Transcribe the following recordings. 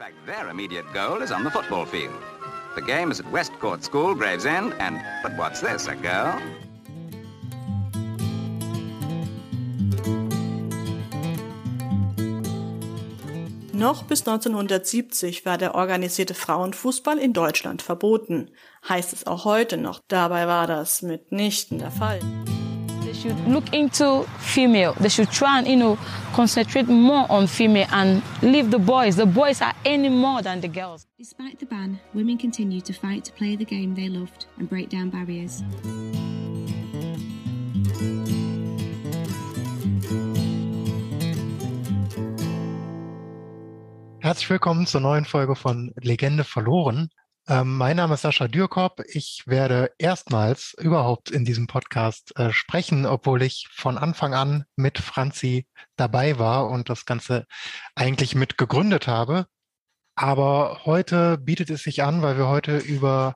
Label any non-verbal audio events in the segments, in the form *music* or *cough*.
fact, their immediate goal is on the football field. The game is at Westcourt School, Gravesend, and, but what's this, a girl? Noch bis 1970 war der organisierte Frauenfußball in Deutschland verboten. Heißt es auch heute noch. Dabei war das mitnichten der Fall. They should look into female. They should try and, you know, concentrate more on female and leave the boys. The boys are any more than the girls. Despite the ban, women continue to fight to play the game they loved and break down barriers. Herzlich willkommen zur neuen Folge von Legende verloren. Ähm, mein Name ist Sascha Dürkop. Ich werde erstmals überhaupt in diesem Podcast äh, sprechen, obwohl ich von Anfang an mit Franzi dabei war und das Ganze eigentlich mit gegründet habe. Aber heute bietet es sich an, weil wir heute über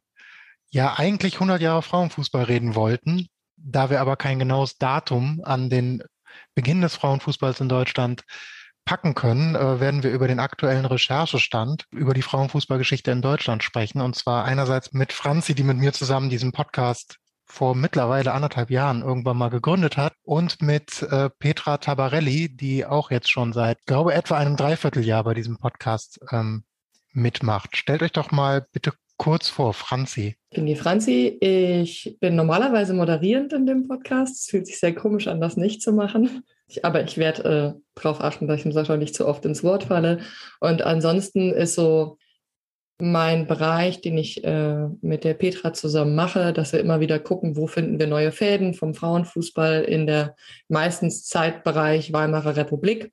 ja eigentlich 100 Jahre Frauenfußball reden wollten. Da wir aber kein genaues Datum an den Beginn des Frauenfußballs in Deutschland packen können, äh, werden wir über den aktuellen Recherchestand über die Frauenfußballgeschichte in Deutschland sprechen. Und zwar einerseits mit Franzi, die mit mir zusammen diesen Podcast vor mittlerweile anderthalb Jahren irgendwann mal gegründet hat und mit äh, Petra Tabarelli, die auch jetzt schon seit, glaube etwa einem Dreivierteljahr bei diesem Podcast ähm, mitmacht. Stellt euch doch mal bitte kurz vor, Franzi. Ich bin die Franzi. Ich bin normalerweise moderierend in dem Podcast. Es fühlt sich sehr komisch an, das nicht zu machen. Ich, aber ich werde äh, darauf achten, dass ich dem Sascha nicht zu oft ins Wort falle. Und ansonsten ist so mein Bereich, den ich äh, mit der Petra zusammen mache, dass wir immer wieder gucken, wo finden wir neue Fäden vom Frauenfußball in der meistens Zeitbereich Weimarer Republik,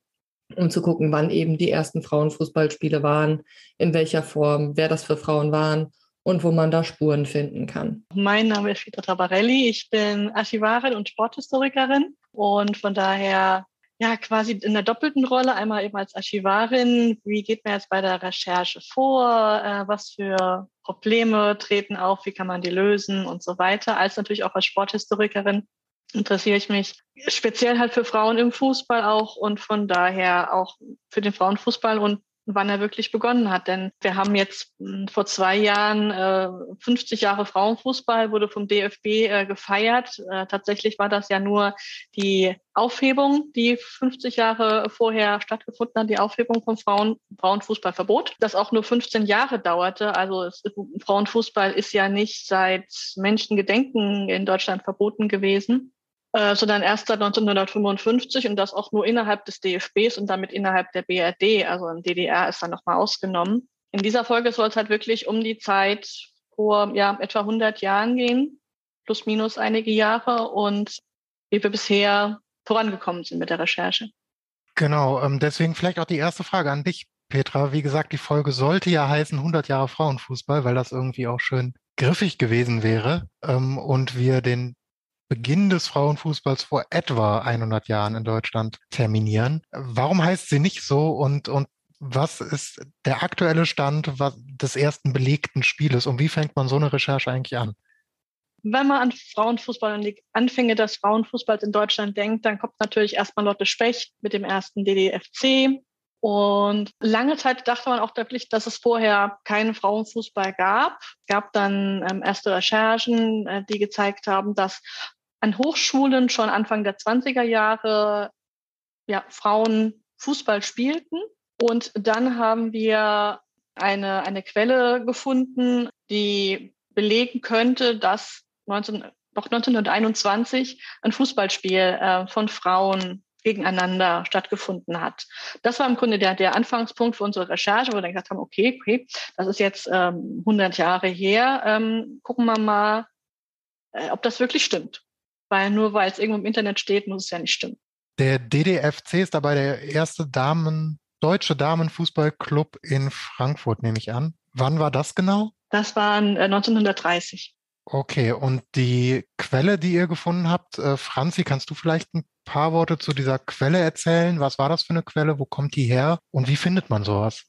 um zu gucken, wann eben die ersten Frauenfußballspiele waren, in welcher Form, wer das für Frauen waren und wo man da Spuren finden kann. Mein Name ist Petra Tabarelli. Ich bin Archivarin und Sporthistorikerin und von daher ja quasi in der doppelten Rolle, einmal eben als Archivarin, wie geht man jetzt bei der Recherche vor, äh, was für Probleme treten auf, wie kann man die lösen und so weiter, als natürlich auch als Sporthistorikerin interessiere ich mich speziell halt für Frauen im Fußball auch und von daher auch für den Frauenfußball und wann er wirklich begonnen hat. Denn wir haben jetzt hm, vor zwei Jahren äh, 50 Jahre Frauenfußball, wurde vom DFB äh, gefeiert. Äh, tatsächlich war das ja nur die Aufhebung, die 50 Jahre vorher stattgefunden hat, die Aufhebung vom Frauen, Frauenfußballverbot, das auch nur 15 Jahre dauerte. Also es, Frauenfußball ist ja nicht seit Menschengedenken in Deutschland verboten gewesen. Äh, sondern erst seit 1955 und das auch nur innerhalb des DFBs und damit innerhalb der BRD, also in DDR ist dann nochmal ausgenommen. In dieser Folge soll es halt wirklich um die Zeit vor ja, etwa 100 Jahren gehen, plus minus einige Jahre und wie wir bisher vorangekommen sind mit der Recherche. Genau, ähm, deswegen vielleicht auch die erste Frage an dich, Petra. Wie gesagt, die Folge sollte ja heißen 100 Jahre Frauenfußball, weil das irgendwie auch schön griffig gewesen wäre ähm, und wir den Beginn des Frauenfußballs vor etwa 100 Jahren in Deutschland terminieren. Warum heißt sie nicht so und, und was ist der aktuelle Stand des ersten belegten Spieles und wie fängt man so eine Recherche eigentlich an? Wenn man an Frauenfußball und die Anfänge des Frauenfußballs in Deutschland denkt, dann kommt natürlich erstmal Lotte Specht mit dem ersten DDFC. Und lange Zeit dachte man auch wirklich, dass es vorher keinen Frauenfußball gab. Es gab dann ähm, erste Recherchen, äh, die gezeigt haben, dass an Hochschulen schon Anfang der 20er Jahre ja, Frauen Fußball spielten. Und dann haben wir eine, eine Quelle gefunden, die belegen könnte, dass 19, noch 1921 ein Fußballspiel äh, von Frauen gegeneinander stattgefunden hat. Das war im Grunde der, der Anfangspunkt für unsere Recherche, wo wir dann gesagt haben, okay, okay, das ist jetzt ähm, 100 Jahre her, ähm, gucken wir mal, äh, ob das wirklich stimmt weil nur weil es irgendwo im Internet steht, muss es ja nicht stimmen. Der DDFC ist dabei der erste Damen, deutsche Damenfußballclub in Frankfurt, nehme ich an. Wann war das genau? Das war 1930. Okay, und die Quelle, die ihr gefunden habt, äh, Franzi, kannst du vielleicht ein paar Worte zu dieser Quelle erzählen? Was war das für eine Quelle? Wo kommt die her? Und wie findet man sowas?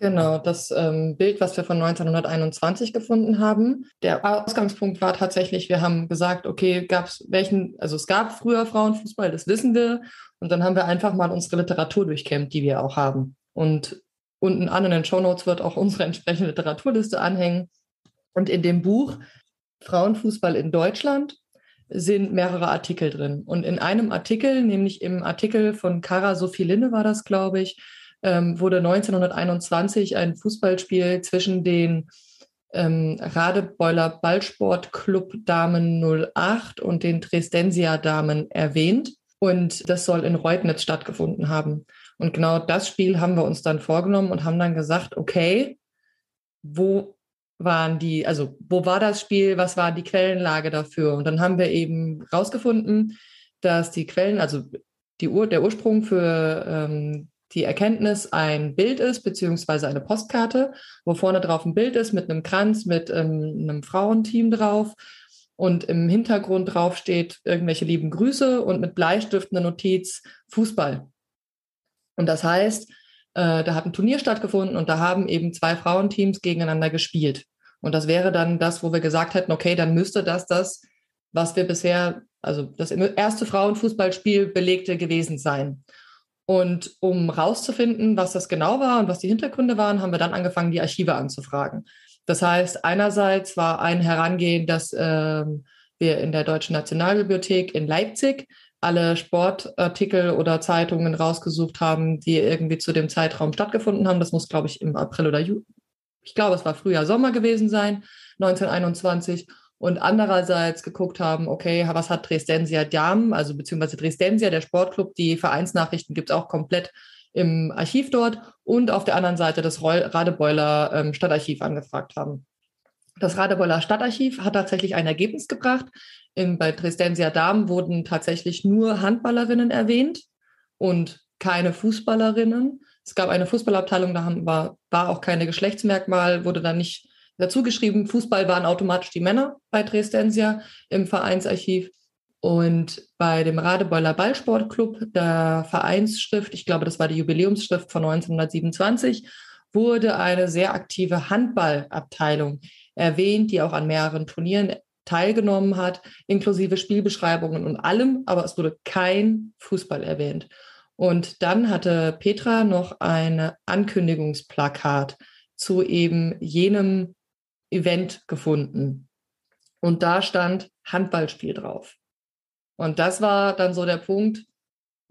Genau, das ähm, Bild, was wir von 1921 gefunden haben. Der Ausgangspunkt war tatsächlich, wir haben gesagt, okay, gab es welchen, also es gab früher Frauenfußball, das wissen wir. Und dann haben wir einfach mal unsere Literatur durchkämmt, die wir auch haben. Und unten an in den Show Notes wird auch *laughs* unsere entsprechende Literaturliste anhängen. Und in dem Buch Frauenfußball in Deutschland sind mehrere Artikel drin. Und in einem Artikel, nämlich im Artikel von Kara Sophie Linne war das, glaube ich, ähm, wurde 1921 ein Fußballspiel zwischen den ähm, Radebeuler Ballsportclub Damen 08 und den Dresdensia Damen erwähnt. Und das soll in Reutnitz stattgefunden haben. Und genau das Spiel haben wir uns dann vorgenommen und haben dann gesagt, okay, wo waren die, also wo war das Spiel, was war die Quellenlage dafür? Und dann haben wir eben rausgefunden, dass die Quellen, also die Ur, der Ursprung für ähm, die Erkenntnis ein Bild ist, beziehungsweise eine Postkarte, wo vorne drauf ein Bild ist mit einem Kranz, mit ähm, einem Frauenteam drauf und im Hintergrund drauf steht irgendwelche lieben Grüße und mit Bleistift eine Notiz Fußball. Und das heißt, äh, da hat ein Turnier stattgefunden und da haben eben zwei Frauenteams gegeneinander gespielt. Und das wäre dann das, wo wir gesagt hätten, okay, dann müsste das das, was wir bisher, also das erste Frauenfußballspiel belegte gewesen sein. Und um rauszufinden, was das genau war und was die Hintergründe waren, haben wir dann angefangen, die Archive anzufragen. Das heißt, einerseits war ein Herangehen, dass äh, wir in der Deutschen Nationalbibliothek in Leipzig alle Sportartikel oder Zeitungen rausgesucht haben, die irgendwie zu dem Zeitraum stattgefunden haben. Das muss, glaube ich, im April oder Juli, ich glaube, es war Frühjahr, Sommer gewesen sein, 1921 und andererseits geguckt haben, okay, was hat Dresdensia Damen, also beziehungsweise Dresdensia, der Sportclub, die Vereinsnachrichten gibt es auch komplett im Archiv dort und auf der anderen Seite das Radebeuler ähm, Stadtarchiv angefragt haben. Das Radebeuler Stadtarchiv hat tatsächlich ein Ergebnis gebracht. In, bei Dresdensia Damen wurden tatsächlich nur Handballerinnen erwähnt und keine Fußballerinnen. Es gab eine Fußballabteilung, da war, war auch keine Geschlechtsmerkmal, wurde dann nicht dazu geschrieben. Fußball waren automatisch die Männer bei Dresdensia im Vereinsarchiv. Und bei dem Radebeuler Ballsportclub, der Vereinsschrift, ich glaube, das war die Jubiläumsschrift von 1927, wurde eine sehr aktive Handballabteilung erwähnt, die auch an mehreren Turnieren teilgenommen hat, inklusive Spielbeschreibungen und allem, aber es wurde kein Fußball erwähnt. Und dann hatte Petra noch ein Ankündigungsplakat zu eben jenem Event gefunden. Und da stand Handballspiel drauf. Und das war dann so der Punkt,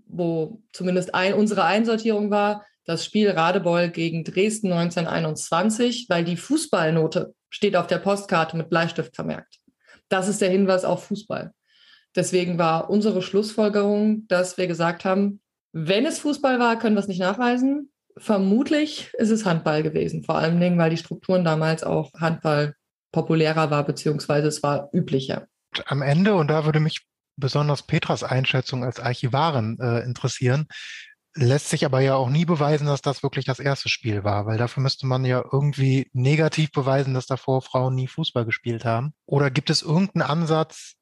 wo zumindest ein, unsere Einsortierung war, das Spiel Radebeul gegen Dresden 1921, weil die Fußballnote steht auf der Postkarte mit Bleistift vermerkt. Das ist der Hinweis auf Fußball. Deswegen war unsere Schlussfolgerung, dass wir gesagt haben, wenn es Fußball war, können wir es nicht nachweisen. Vermutlich ist es Handball gewesen, vor allen Dingen, weil die Strukturen damals auch Handball populärer war, beziehungsweise es war üblicher. Am Ende, und da würde mich besonders Petras Einschätzung als Archivarin äh, interessieren, lässt sich aber ja auch nie beweisen, dass das wirklich das erste Spiel war, weil dafür müsste man ja irgendwie negativ beweisen, dass davor Frauen nie Fußball gespielt haben. Oder gibt es irgendeinen Ansatz,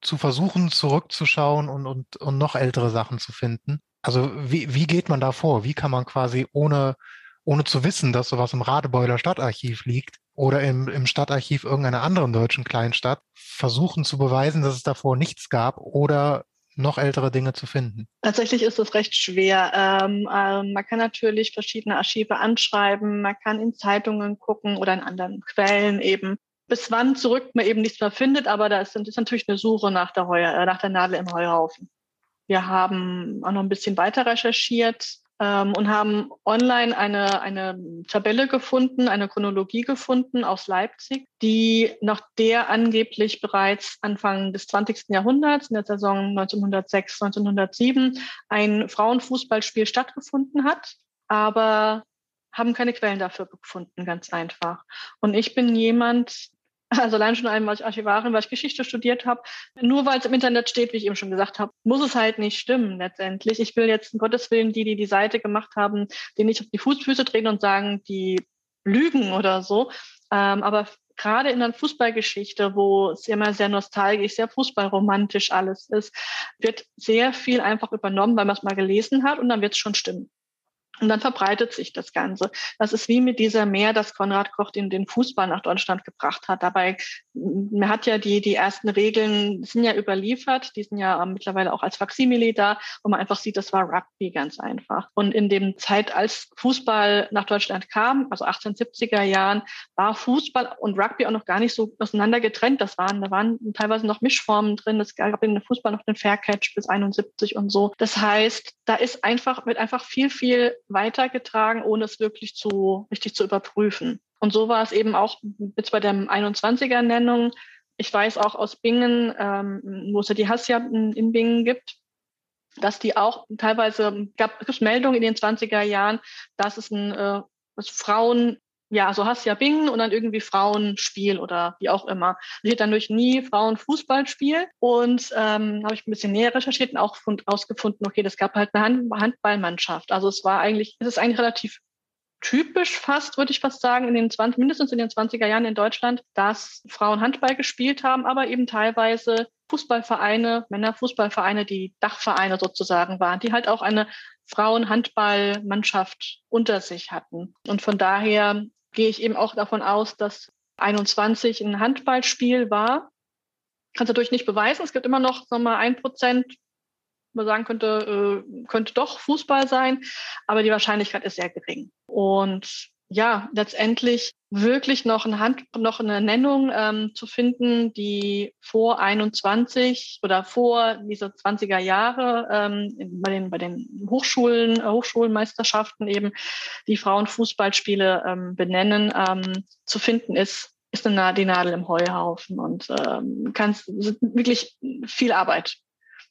zu versuchen, zurückzuschauen und, und, und noch ältere Sachen zu finden. Also wie, wie geht man da vor? Wie kann man quasi ohne, ohne zu wissen, dass sowas im Radebeuler Stadtarchiv liegt oder im, im Stadtarchiv irgendeiner anderen deutschen Kleinstadt, versuchen zu beweisen, dass es davor nichts gab oder noch ältere Dinge zu finden? Tatsächlich ist es recht schwer. Ähm, ähm, man kann natürlich verschiedene Archive anschreiben, man kann in Zeitungen gucken oder in anderen Quellen eben bis wann zurück man eben nichts mehr findet, aber da ist, ist natürlich eine Suche nach der, Heuer, äh, nach der Nadel im Heuhaufen. Wir haben auch noch ein bisschen weiter recherchiert ähm, und haben online eine, eine Tabelle gefunden, eine Chronologie gefunden aus Leipzig, die nach der angeblich bereits Anfang des 20. Jahrhunderts, in der Saison 1906, 1907, ein Frauenfußballspiel stattgefunden hat. Aber haben keine Quellen dafür gefunden, ganz einfach. Und ich bin jemand, also allein schon einmal als Archivarin, weil ich Geschichte studiert habe. Nur weil es im Internet steht, wie ich eben schon gesagt habe, muss es halt nicht stimmen letztendlich. Ich will jetzt um Gottes Willen die, die die Seite gemacht haben, die nicht auf die Fußfüße treten und sagen, die lügen oder so. Ähm, aber gerade in der Fußballgeschichte, wo es immer sehr nostalgisch, sehr fußballromantisch alles ist, wird sehr viel einfach übernommen, weil man es mal gelesen hat und dann wird es schon stimmen. Und dann verbreitet sich das Ganze. Das ist wie mit dieser Mehr, dass Konrad Koch den, den Fußball nach Deutschland gebracht hat. Dabei, man hat ja die, die ersten Regeln, sind ja überliefert, die sind ja mittlerweile auch als Faksimile da, wo man einfach sieht, das war Rugby ganz einfach. Und in dem Zeit, als Fußball nach Deutschland kam, also 1870er Jahren, war Fußball und Rugby auch noch gar nicht so auseinander getrennt. Das waren, da waren teilweise noch Mischformen drin. Es gab in Fußball noch den Faircatch bis 71 und so. Das heißt, da ist einfach, wird einfach viel, viel weitergetragen, ohne es wirklich zu, richtig zu überprüfen. Und so war es eben auch jetzt bei der 21er-Nennung. Ich weiß auch aus Bingen, ähm, wo es ja die Hassia in Bingen gibt, dass die auch teilweise gab es Meldungen in den 20er Jahren, dass es ein äh, dass Frauen ja, so hast ja Bingen und dann irgendwie Frauenspiel oder wie auch immer. Ich hatte dann durch nie Frauenfußballspiel und ähm, habe ich ein bisschen näher recherchiert und auch herausgefunden, okay, das gab halt eine Hand Handballmannschaft. Also es war eigentlich, es ist eigentlich relativ typisch fast, würde ich fast sagen, in den 20, mindestens in den 20er Jahren in Deutschland, dass Frauen Handball gespielt haben, aber eben teilweise Fußballvereine, Männerfußballvereine, die Dachvereine sozusagen waren, die halt auch eine Frauenhandballmannschaft unter sich hatten. Und von daher gehe ich eben auch davon aus, dass 21 ein Handballspiel war. Kannst natürlich nicht beweisen. Es gibt immer noch sagen wir mal, ein Prozent, man sagen könnte, äh, könnte doch Fußball sein, aber die Wahrscheinlichkeit ist sehr gering. Und ja, letztendlich wirklich noch, ein Hand, noch eine Nennung ähm, zu finden, die vor 21 oder vor diese 20er Jahre ähm, bei, den, bei den Hochschulen, äh, Hochschulmeisterschaften eben die Frauenfußballspiele ähm, benennen, ähm, zu finden ist, ist eine, die Nadel im Heuhaufen und ähm, kannst wirklich viel Arbeit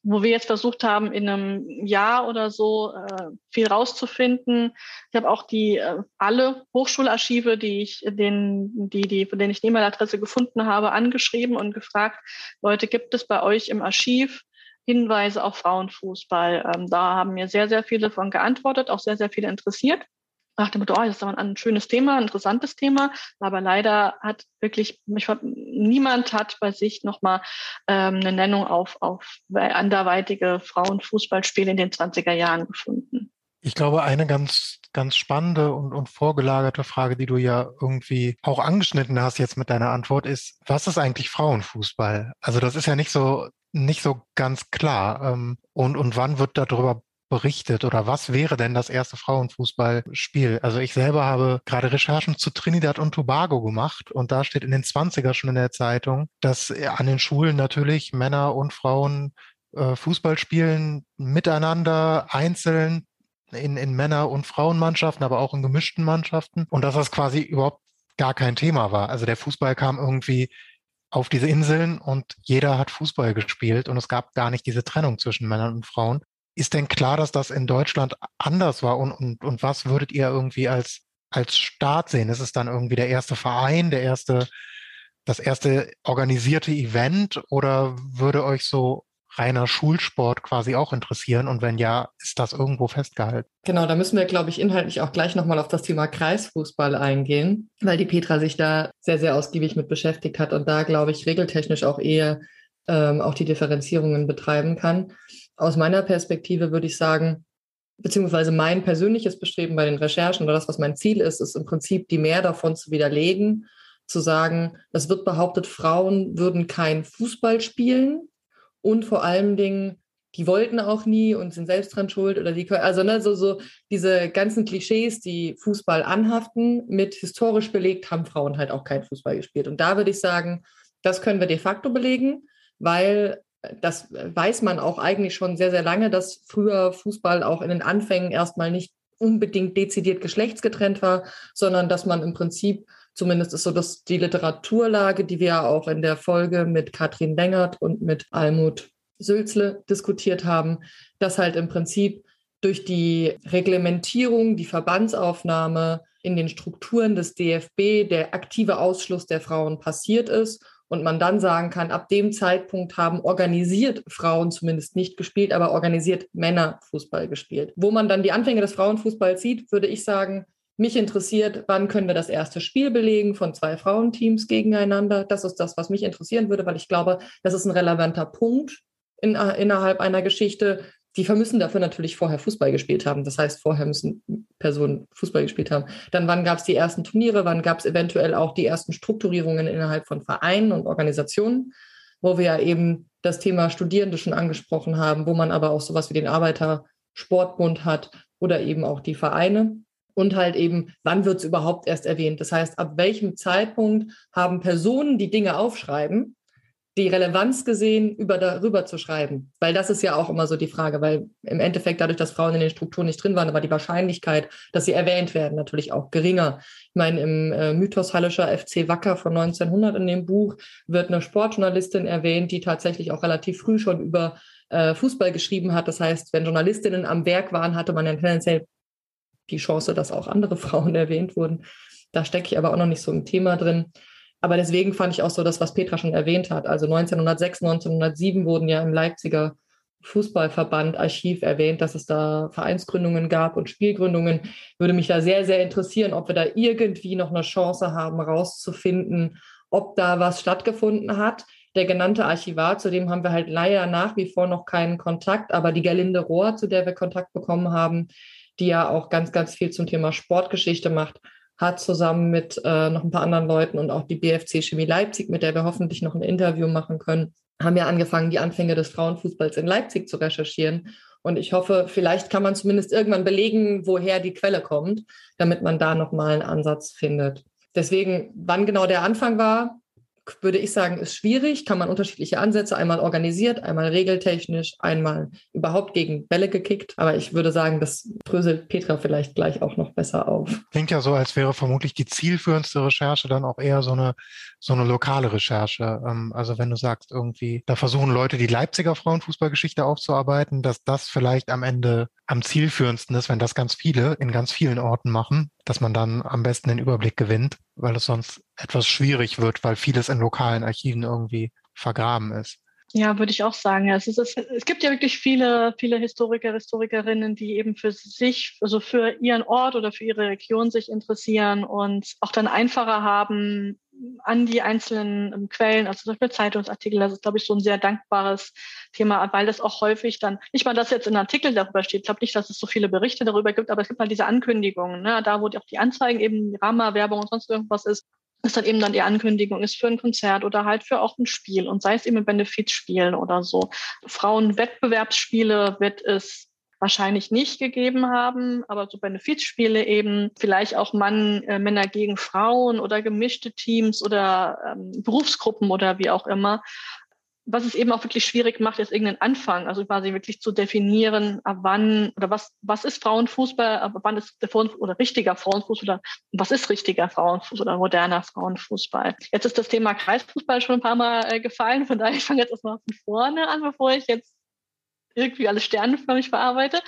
wo wir jetzt versucht haben, in einem Jahr oder so äh, viel rauszufinden. Ich habe auch die äh, alle Hochschularchive, die ich, den, die, die, von denen ich die E-Mail-Adresse gefunden habe, angeschrieben und gefragt, Leute, gibt es bei euch im Archiv Hinweise auf Frauenfußball? Ähm, da haben mir sehr, sehr viele von geantwortet, auch sehr, sehr viele interessiert nach dem Motto, oh, das ist aber ein schönes Thema, ein interessantes Thema, aber leider hat wirklich, mich, niemand hat bei sich nochmal ähm, eine Nennung auf, auf anderweitige Frauenfußballspiele in den 20er Jahren gefunden. Ich glaube, eine ganz, ganz spannende und, und vorgelagerte Frage, die du ja irgendwie auch angeschnitten hast jetzt mit deiner Antwort, ist, was ist eigentlich Frauenfußball? Also das ist ja nicht so, nicht so ganz klar. Ähm, und, und wann wird darüber berichtet oder was wäre denn das erste Frauenfußballspiel? Also ich selber habe gerade Recherchen zu Trinidad und Tobago gemacht und da steht in den 20er schon in der Zeitung, dass an den Schulen natürlich Männer und Frauen äh, Fußball spielen miteinander, einzeln, in, in Männer- und Frauenmannschaften, aber auch in gemischten Mannschaften und dass das quasi überhaupt gar kein Thema war. Also der Fußball kam irgendwie auf diese Inseln und jeder hat Fußball gespielt und es gab gar nicht diese Trennung zwischen Männern und Frauen. Ist denn klar, dass das in Deutschland anders war? Und, und, und was würdet ihr irgendwie als, als Staat sehen? Ist es dann irgendwie der erste Verein, der erste, das erste organisierte Event oder würde euch so reiner Schulsport quasi auch interessieren? Und wenn ja, ist das irgendwo festgehalten? Genau, da müssen wir, glaube ich, inhaltlich auch gleich nochmal auf das Thema Kreisfußball eingehen, weil die Petra sich da sehr, sehr ausgiebig mit beschäftigt hat und da, glaube ich, regeltechnisch auch eher ähm, auch die Differenzierungen betreiben kann aus meiner Perspektive würde ich sagen, beziehungsweise mein persönliches Bestreben bei den Recherchen oder das, was mein Ziel ist, ist im Prinzip die mehr davon zu widerlegen, zu sagen, es wird behauptet, Frauen würden kein Fußball spielen und vor allen Dingen, die wollten auch nie und sind selbst dran schuld oder die, also ne, so, so diese ganzen Klischees, die Fußball anhaften, mit historisch belegt haben Frauen halt auch kein Fußball gespielt. Und da würde ich sagen, das können wir de facto belegen, weil das weiß man auch eigentlich schon sehr, sehr lange, dass früher Fußball auch in den Anfängen erstmal nicht unbedingt dezidiert geschlechtsgetrennt war, sondern dass man im Prinzip, zumindest ist so dass die Literaturlage, die wir auch in der Folge mit Katrin Lengert und mit Almut Sülzle diskutiert haben, dass halt im Prinzip durch die Reglementierung, die Verbandsaufnahme in den Strukturen des DFB der aktive Ausschluss der Frauen passiert ist und man dann sagen kann, ab dem Zeitpunkt haben organisiert Frauen zumindest nicht gespielt, aber organisiert Männer Fußball gespielt. Wo man dann die Anfänge des Frauenfußballs sieht, würde ich sagen, mich interessiert, wann können wir das erste Spiel belegen von zwei Frauenteams gegeneinander. Das ist das, was mich interessieren würde, weil ich glaube, das ist ein relevanter Punkt in, innerhalb einer Geschichte, die vermüssen dafür natürlich vorher Fußball gespielt haben. Das heißt, vorher müssen Personen Fußball gespielt haben. Dann wann gab es die ersten Turniere, wann gab es eventuell auch die ersten Strukturierungen innerhalb von Vereinen und Organisationen, wo wir ja eben das Thema Studierende schon angesprochen haben, wo man aber auch sowas wie den Arbeitersportbund hat oder eben auch die Vereine. Und halt eben, wann wird es überhaupt erst erwähnt? Das heißt, ab welchem Zeitpunkt haben Personen, die Dinge aufschreiben, die Relevanz gesehen, über darüber zu schreiben? Weil das ist ja auch immer so die Frage, weil im Endeffekt dadurch, dass Frauen in den Strukturen nicht drin waren, war die Wahrscheinlichkeit, dass sie erwähnt werden, natürlich auch geringer. Ich meine, im äh, Mythos Hallischer FC Wacker von 1900 in dem Buch wird eine Sportjournalistin erwähnt, die tatsächlich auch relativ früh schon über äh, Fußball geschrieben hat. Das heißt, wenn Journalistinnen am Werk waren, hatte man ja tendenziell die Chance, dass auch andere *laughs* Frauen erwähnt wurden. Da stecke ich aber auch noch nicht so im Thema drin. Aber deswegen fand ich auch so das, was Petra schon erwähnt hat. Also 1906, 1907 wurden ja im Leipziger Fußballverband Archiv erwähnt, dass es da Vereinsgründungen gab und Spielgründungen. Würde mich da sehr, sehr interessieren, ob wir da irgendwie noch eine Chance haben, rauszufinden, ob da was stattgefunden hat. Der genannte Archivar, zu dem haben wir halt leider nach wie vor noch keinen Kontakt, aber die Gerlinde Rohr, zu der wir Kontakt bekommen haben, die ja auch ganz, ganz viel zum Thema Sportgeschichte macht, hat zusammen mit äh, noch ein paar anderen Leuten und auch die BFC Chemie Leipzig, mit der wir hoffentlich noch ein Interview machen können, haben ja angefangen, die Anfänge des Frauenfußballs in Leipzig zu recherchieren. Und ich hoffe, vielleicht kann man zumindest irgendwann belegen, woher die Quelle kommt, damit man da nochmal einen Ansatz findet. Deswegen, wann genau der Anfang war, würde ich sagen, ist schwierig. Kann man unterschiedliche Ansätze, einmal organisiert, einmal regeltechnisch, einmal überhaupt gegen Bälle gekickt. Aber ich würde sagen, das dröselt Petra vielleicht gleich auch noch besser auf. Klingt ja so, als wäre vermutlich die zielführendste Recherche dann auch eher so eine, so eine lokale Recherche. Ähm, also wenn du sagst, irgendwie, da versuchen Leute die Leipziger Frauenfußballgeschichte aufzuarbeiten, dass das vielleicht am Ende am zielführendsten ist, wenn das ganz viele in ganz vielen Orten machen, dass man dann am besten den Überblick gewinnt, weil es sonst etwas schwierig wird, weil vieles in lokalen Archiven irgendwie vergraben ist. Ja, würde ich auch sagen. Es, ist, es gibt ja wirklich viele, viele Historiker, Historikerinnen, die eben für sich, also für ihren Ort oder für ihre Region sich interessieren und auch dann einfacher haben, an die einzelnen ähm, Quellen, also zum Beispiel Zeitungsartikel, das ist, glaube ich, so ein sehr dankbares Thema, weil das auch häufig dann, nicht mal, dass jetzt in Artikeln darüber steht, ich glaube nicht, dass es so viele Berichte darüber gibt, aber es gibt halt diese Ankündigungen, ne? da wo die, auch die Anzeigen eben, die Rahmenwerbung und sonst irgendwas ist, ist dann eben dann die Ankündigung ist für ein Konzert oder halt für auch ein Spiel und sei es eben Benefizspielen oder so. Frauenwettbewerbsspiele wird es wahrscheinlich nicht gegeben haben, aber so Benefizspiele eben, vielleicht auch Mann, äh, Männer gegen Frauen oder gemischte Teams oder ähm, Berufsgruppen oder wie auch immer. Was es eben auch wirklich schwierig macht, ist irgendeinen Anfang, also quasi wirklich zu definieren, ab wann oder was, was ist Frauenfußball, ab wann ist der Frauen oder richtiger Frauenfußball oder was ist richtiger Frauenfußball oder moderner Frauenfußball. Jetzt ist das Thema Kreisfußball schon ein paar Mal äh, gefallen, von daher ich fange jetzt erstmal von vorne an, bevor ich jetzt irgendwie alles sternenförmig verarbeite.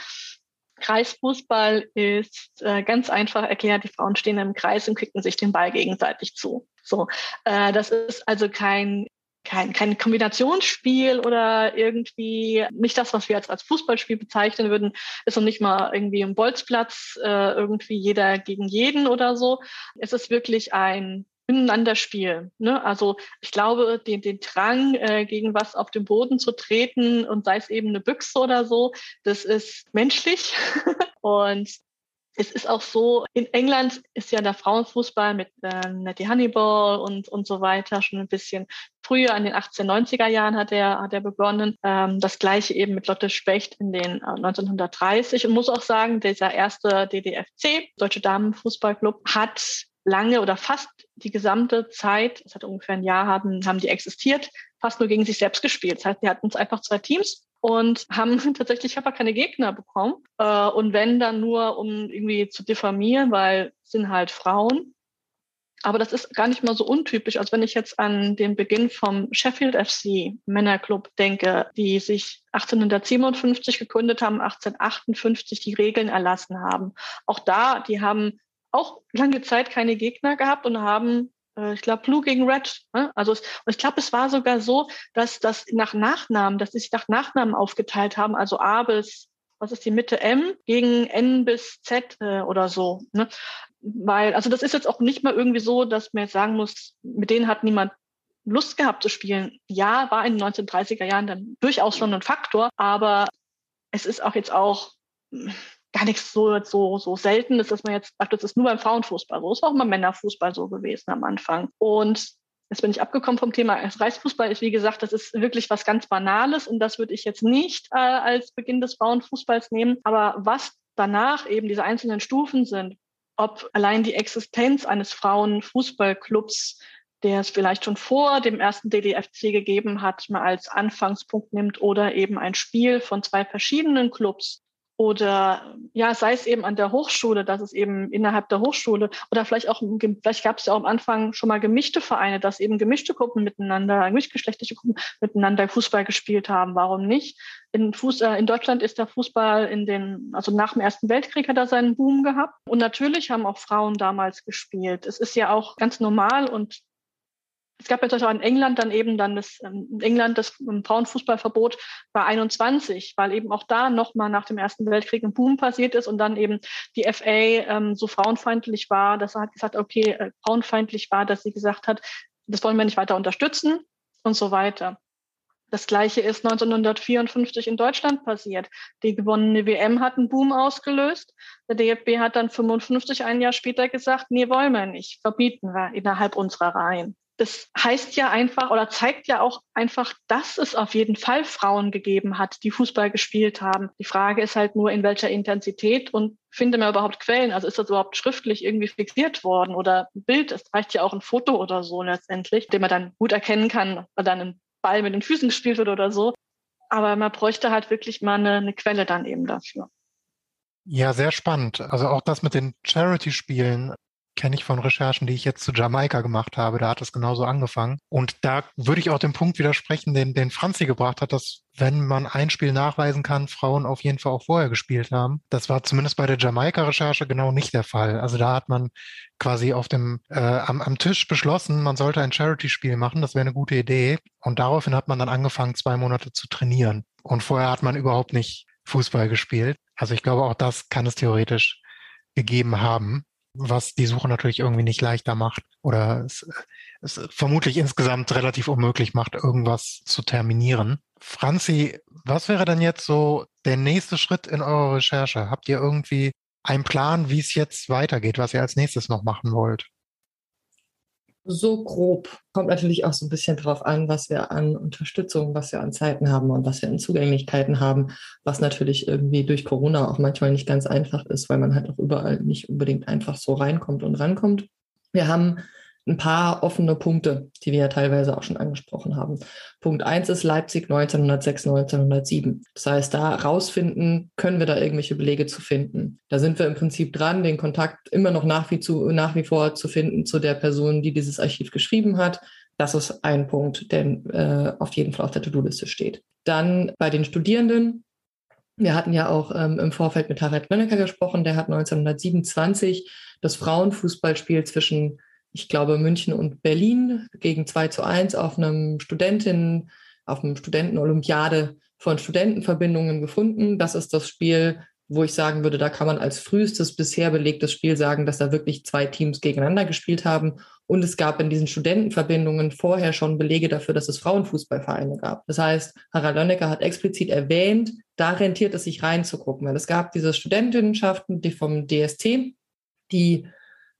Kreisfußball ist äh, ganz einfach erklärt, die Frauen stehen im Kreis und kicken sich den Ball gegenseitig zu. So, äh, das ist also kein kein, kein Kombinationsspiel oder irgendwie nicht das, was wir jetzt als Fußballspiel bezeichnen würden, ist noch nicht mal irgendwie im Bolzplatz, äh, irgendwie jeder gegen jeden oder so. Es ist wirklich ein miteinander spielen. Ne? Also ich glaube, den, den Drang, äh, gegen was auf den Boden zu treten und sei es eben eine Büchse oder so, das ist menschlich. *laughs* und es ist auch so, in England ist ja der Frauenfußball mit äh, Nettie Honeyball und, und so weiter schon ein bisschen früher, in den 1890er Jahren hat er, hat er begonnen. Ähm, das gleiche eben mit Lotte Specht in den äh, 1930 und muss auch sagen, dieser erste DDFC, Deutsche Damenfußballclub, hat lange oder fast die gesamte Zeit, es hat ungefähr ein Jahr, haben, haben die existiert, fast nur gegen sich selbst gespielt. Das heißt, die hatten einfach zwei Teams und haben *laughs* tatsächlich aber keine Gegner bekommen. Äh, und wenn dann nur, um irgendwie zu diffamieren, weil sind halt Frauen. Aber das ist gar nicht mal so untypisch, als wenn ich jetzt an den Beginn vom Sheffield FC Männerclub denke, die sich 1857 gegründet haben, 1858 die Regeln erlassen haben. Auch da, die haben auch lange Zeit keine Gegner gehabt und haben, ich glaube, Blue gegen Red. Ne? Also und ich glaube, es war sogar so, dass das nach Nachnamen, dass sie sich nach Nachnamen aufgeteilt haben, also A bis was ist die Mitte M gegen N bis Z äh, oder so. Ne? Weil, also das ist jetzt auch nicht mal irgendwie so, dass man jetzt sagen muss, mit denen hat niemand Lust gehabt zu spielen. Ja, war in den 1930er Jahren dann durchaus schon ein Faktor, aber es ist auch jetzt auch gar nichts so, so, so Seltenes, dass man jetzt sagt, das ist nur beim Frauenfußball so. Es war auch immer Männerfußball so gewesen am Anfang. Und Jetzt bin ich abgekommen vom Thema. Reichsfußball ist, wie gesagt, das ist wirklich was ganz Banales und das würde ich jetzt nicht äh, als Beginn des Frauenfußballs nehmen. Aber was danach eben diese einzelnen Stufen sind, ob allein die Existenz eines Frauenfußballclubs, der es vielleicht schon vor dem ersten DDFC gegeben hat, mal als Anfangspunkt nimmt oder eben ein Spiel von zwei verschiedenen Clubs, oder ja, sei es eben an der Hochschule, dass es eben innerhalb der Hochschule oder vielleicht auch, vielleicht gab es ja auch am Anfang schon mal gemischte Vereine, dass eben gemischte Gruppen miteinander, gemischtgeschlechtliche Gruppen miteinander Fußball gespielt haben. Warum nicht? In, Fuß, äh, in Deutschland ist der Fußball in den, also nach dem Ersten Weltkrieg hat er seinen Boom gehabt. Und natürlich haben auch Frauen damals gespielt. Es ist ja auch ganz normal und es gab ja auch in England dann eben dann das, ähm, in England das Frauenfußballverbot bei 21, weil eben auch da nochmal nach dem Ersten Weltkrieg ein Boom passiert ist und dann eben die FA ähm, so frauenfeindlich war, dass er hat gesagt, okay, äh, frauenfeindlich war, dass sie gesagt hat, das wollen wir nicht weiter unterstützen und so weiter. Das Gleiche ist 1954 in Deutschland passiert. Die gewonnene WM hat einen Boom ausgelöst. Der DFB hat dann 55 ein Jahr später gesagt, nee, wollen wir nicht, verbieten wir innerhalb unserer Reihen das heißt ja einfach oder zeigt ja auch einfach, dass es auf jeden Fall Frauen gegeben hat, die Fußball gespielt haben. Die Frage ist halt nur, in welcher Intensität und finde man überhaupt Quellen? Also ist das überhaupt schriftlich irgendwie fixiert worden oder ein Bild? Es reicht ja auch ein Foto oder so letztendlich, dem man dann gut erkennen kann, weil dann ein Ball mit den Füßen gespielt wird oder so. Aber man bräuchte halt wirklich mal eine, eine Quelle dann eben dafür. Ja, sehr spannend. Also auch das mit den Charity-Spielen kenne ich von Recherchen, die ich jetzt zu Jamaika gemacht habe. Da hat es genauso angefangen. Und da würde ich auch den Punkt widersprechen, den, den Franzi gebracht hat, dass wenn man ein Spiel nachweisen kann, Frauen auf jeden Fall auch vorher gespielt haben. Das war zumindest bei der Jamaika-Recherche genau nicht der Fall. Also da hat man quasi auf dem äh, am, am Tisch beschlossen, man sollte ein Charity-Spiel machen. Das wäre eine gute Idee. Und daraufhin hat man dann angefangen, zwei Monate zu trainieren. Und vorher hat man überhaupt nicht Fußball gespielt. Also ich glaube, auch das kann es theoretisch gegeben haben was die Suche natürlich irgendwie nicht leichter macht oder es, es vermutlich insgesamt relativ unmöglich macht, irgendwas zu terminieren. Franzi, was wäre denn jetzt so der nächste Schritt in eurer Recherche? Habt ihr irgendwie einen Plan, wie es jetzt weitergeht, was ihr als nächstes noch machen wollt? So grob. Kommt natürlich auch so ein bisschen drauf an, was wir an Unterstützung, was wir an Zeiten haben und was wir an Zugänglichkeiten haben, was natürlich irgendwie durch Corona auch manchmal nicht ganz einfach ist, weil man halt auch überall nicht unbedingt einfach so reinkommt und rankommt. Wir haben ein paar offene Punkte, die wir ja teilweise auch schon angesprochen haben. Punkt eins ist Leipzig 1906, 1907. Das heißt, da rausfinden, können wir da irgendwelche Belege zu finden. Da sind wir im Prinzip dran, den Kontakt immer noch nach wie, zu, nach wie vor zu finden zu der Person, die dieses Archiv geschrieben hat. Das ist ein Punkt, der äh, auf jeden Fall auf der To-Do-Liste steht. Dann bei den Studierenden. Wir hatten ja auch ähm, im Vorfeld mit Harald Mönnecker gesprochen. Der hat 1927 das Frauenfußballspiel zwischen ich glaube, München und Berlin gegen 2 zu 1 auf einem Studentin, auf einem Studentenolympiade von Studentenverbindungen gefunden. Das ist das Spiel, wo ich sagen würde, da kann man als frühestes bisher belegtes Spiel sagen, dass da wirklich zwei Teams gegeneinander gespielt haben. Und es gab in diesen Studentenverbindungen vorher schon Belege dafür, dass es Frauenfußballvereine gab. Das heißt, Harald Lönnecker hat explizit erwähnt, da rentiert es sich reinzugucken, weil es gab diese Studentinnenschaften, die vom DST, die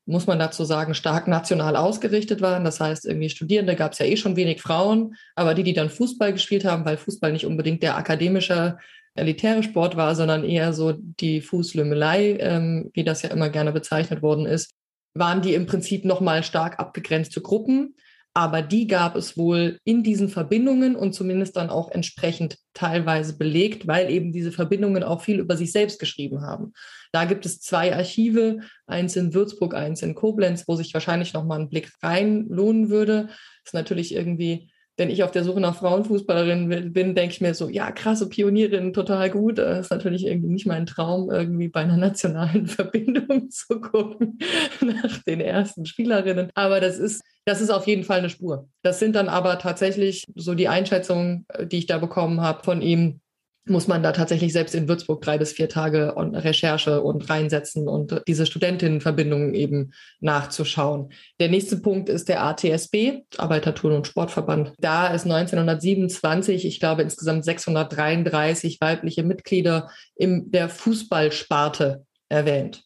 muss man dazu sagen, stark national ausgerichtet waren. Das heißt, irgendwie Studierende gab es ja eh schon wenig Frauen, aber die, die dann Fußball gespielt haben, weil Fußball nicht unbedingt der akademische, elitäre Sport war, sondern eher so die Fußlümmelei, ähm, wie das ja immer gerne bezeichnet worden ist, waren die im Prinzip nochmal stark abgegrenzte Gruppen. Aber die gab es wohl in diesen Verbindungen und zumindest dann auch entsprechend teilweise belegt, weil eben diese Verbindungen auch viel über sich selbst geschrieben haben. Da gibt es zwei Archive, eins in Würzburg, eins in Koblenz, wo sich wahrscheinlich nochmal ein Blick rein lohnen würde. Ist natürlich irgendwie wenn ich auf der Suche nach Frauenfußballerin bin, denke ich mir so, ja, krasse Pionierin, total gut. Das ist natürlich irgendwie nicht mein Traum, irgendwie bei einer *laughs* nationalen Verbindung zu gucken *laughs* nach den ersten Spielerinnen. Aber das ist, das ist auf jeden Fall eine Spur. Das sind dann aber tatsächlich so die Einschätzungen, die ich da bekommen habe von ihm, muss man da tatsächlich selbst in Würzburg drei bis vier Tage Recherche und reinsetzen und diese Studentinnenverbindungen eben nachzuschauen. Der nächste Punkt ist der ATSB, Arbeiterturn- und Sportverband. Da ist 1927, ich glaube insgesamt 633 weibliche Mitglieder in der Fußballsparte erwähnt.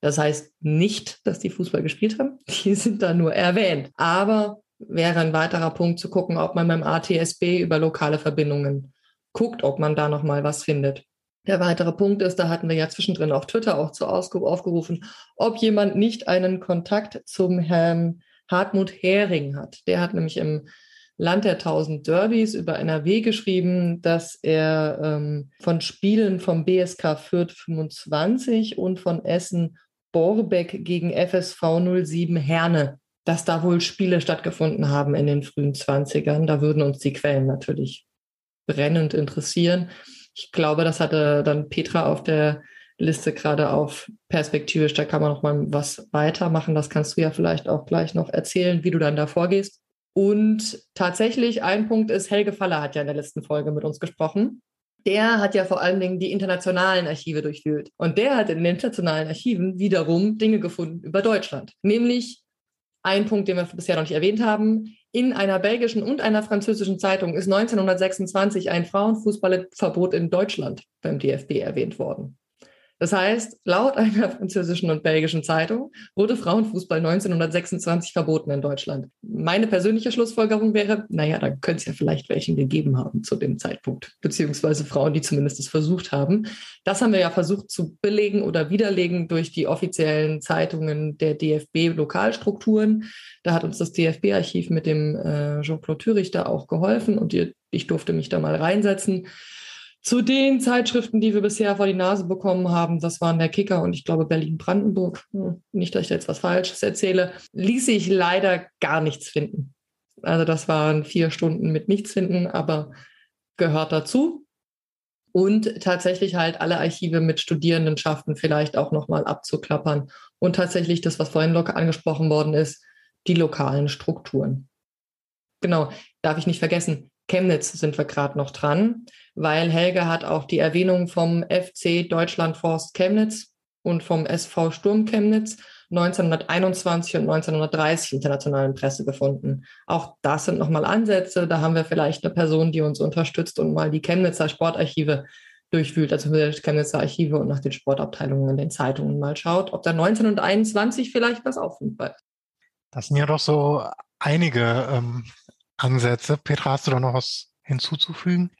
Das heißt nicht, dass die Fußball gespielt haben, *laughs* die sind da nur erwähnt. Aber wäre ein weiterer Punkt zu gucken, ob man beim ATSB über lokale Verbindungen guckt, ob man da noch mal was findet. Der weitere Punkt ist, da hatten wir ja zwischendrin auf Twitter auch zu aufgerufen, ob jemand nicht einen Kontakt zum Herrn Hartmut Hering hat. Der hat nämlich im Land der tausend Derbys über NRW geschrieben, dass er ähm, von Spielen vom BSK Fürth 25 und von Essen Borbeck gegen FSV 07 Herne, dass da wohl Spiele stattgefunden haben in den frühen 20ern. Da würden uns die Quellen natürlich brennend interessieren. Ich glaube, das hatte dann Petra auf der Liste gerade auf perspektivisch. Da kann man noch mal was weitermachen. Das kannst du ja vielleicht auch gleich noch erzählen, wie du dann da vorgehst. Und tatsächlich ein Punkt ist, Helge Faller hat ja in der letzten Folge mit uns gesprochen. Der hat ja vor allen Dingen die internationalen Archive durchwühlt. Und der hat in den internationalen Archiven wiederum Dinge gefunden über Deutschland. Nämlich ein Punkt, den wir bisher noch nicht erwähnt haben. In einer belgischen und einer französischen Zeitung ist 1926 ein Frauenfußballverbot in Deutschland beim DFB erwähnt worden. Das heißt, laut einer französischen und belgischen Zeitung wurde Frauenfußball 1926 verboten in Deutschland. Meine persönliche Schlussfolgerung wäre, naja, da könnte es ja vielleicht welchen gegeben haben zu dem Zeitpunkt, beziehungsweise Frauen, die zumindest es versucht haben. Das haben wir ja versucht zu belegen oder widerlegen durch die offiziellen Zeitungen der DFB-Lokalstrukturen. Da hat uns das DFB-Archiv mit dem äh, Jean-Claude Thürichter auch geholfen und ich durfte mich da mal reinsetzen. Zu den Zeitschriften, die wir bisher vor die Nase bekommen haben, das waren der Kicker und ich glaube Berlin-Brandenburg, hm, nicht, dass ich jetzt was Falsches erzähle, ließ ich leider gar nichts finden. Also das waren vier Stunden mit nichts finden, aber gehört dazu. Und tatsächlich halt alle Archive mit Studierendenschaften vielleicht auch nochmal abzuklappern. Und tatsächlich das, was vorhin locker angesprochen worden ist, die lokalen Strukturen. Genau, darf ich nicht vergessen, Chemnitz sind wir gerade noch dran, weil Helge hat auch die Erwähnung vom FC Deutschland Forst Chemnitz und vom SV Sturm Chemnitz 1921 und 1930 internationalen Presse gefunden. Auch das sind nochmal Ansätze. Da haben wir vielleicht eine Person, die uns unterstützt und mal die Chemnitzer Sportarchive durchwühlt, also die Chemnitzer Archive und nach den Sportabteilungen in den Zeitungen mal schaut, ob da 1921 vielleicht was auffindbar ist. Das sind ja doch so einige ähm, Ansätze. Petra, hast du da noch was hinzuzufügen?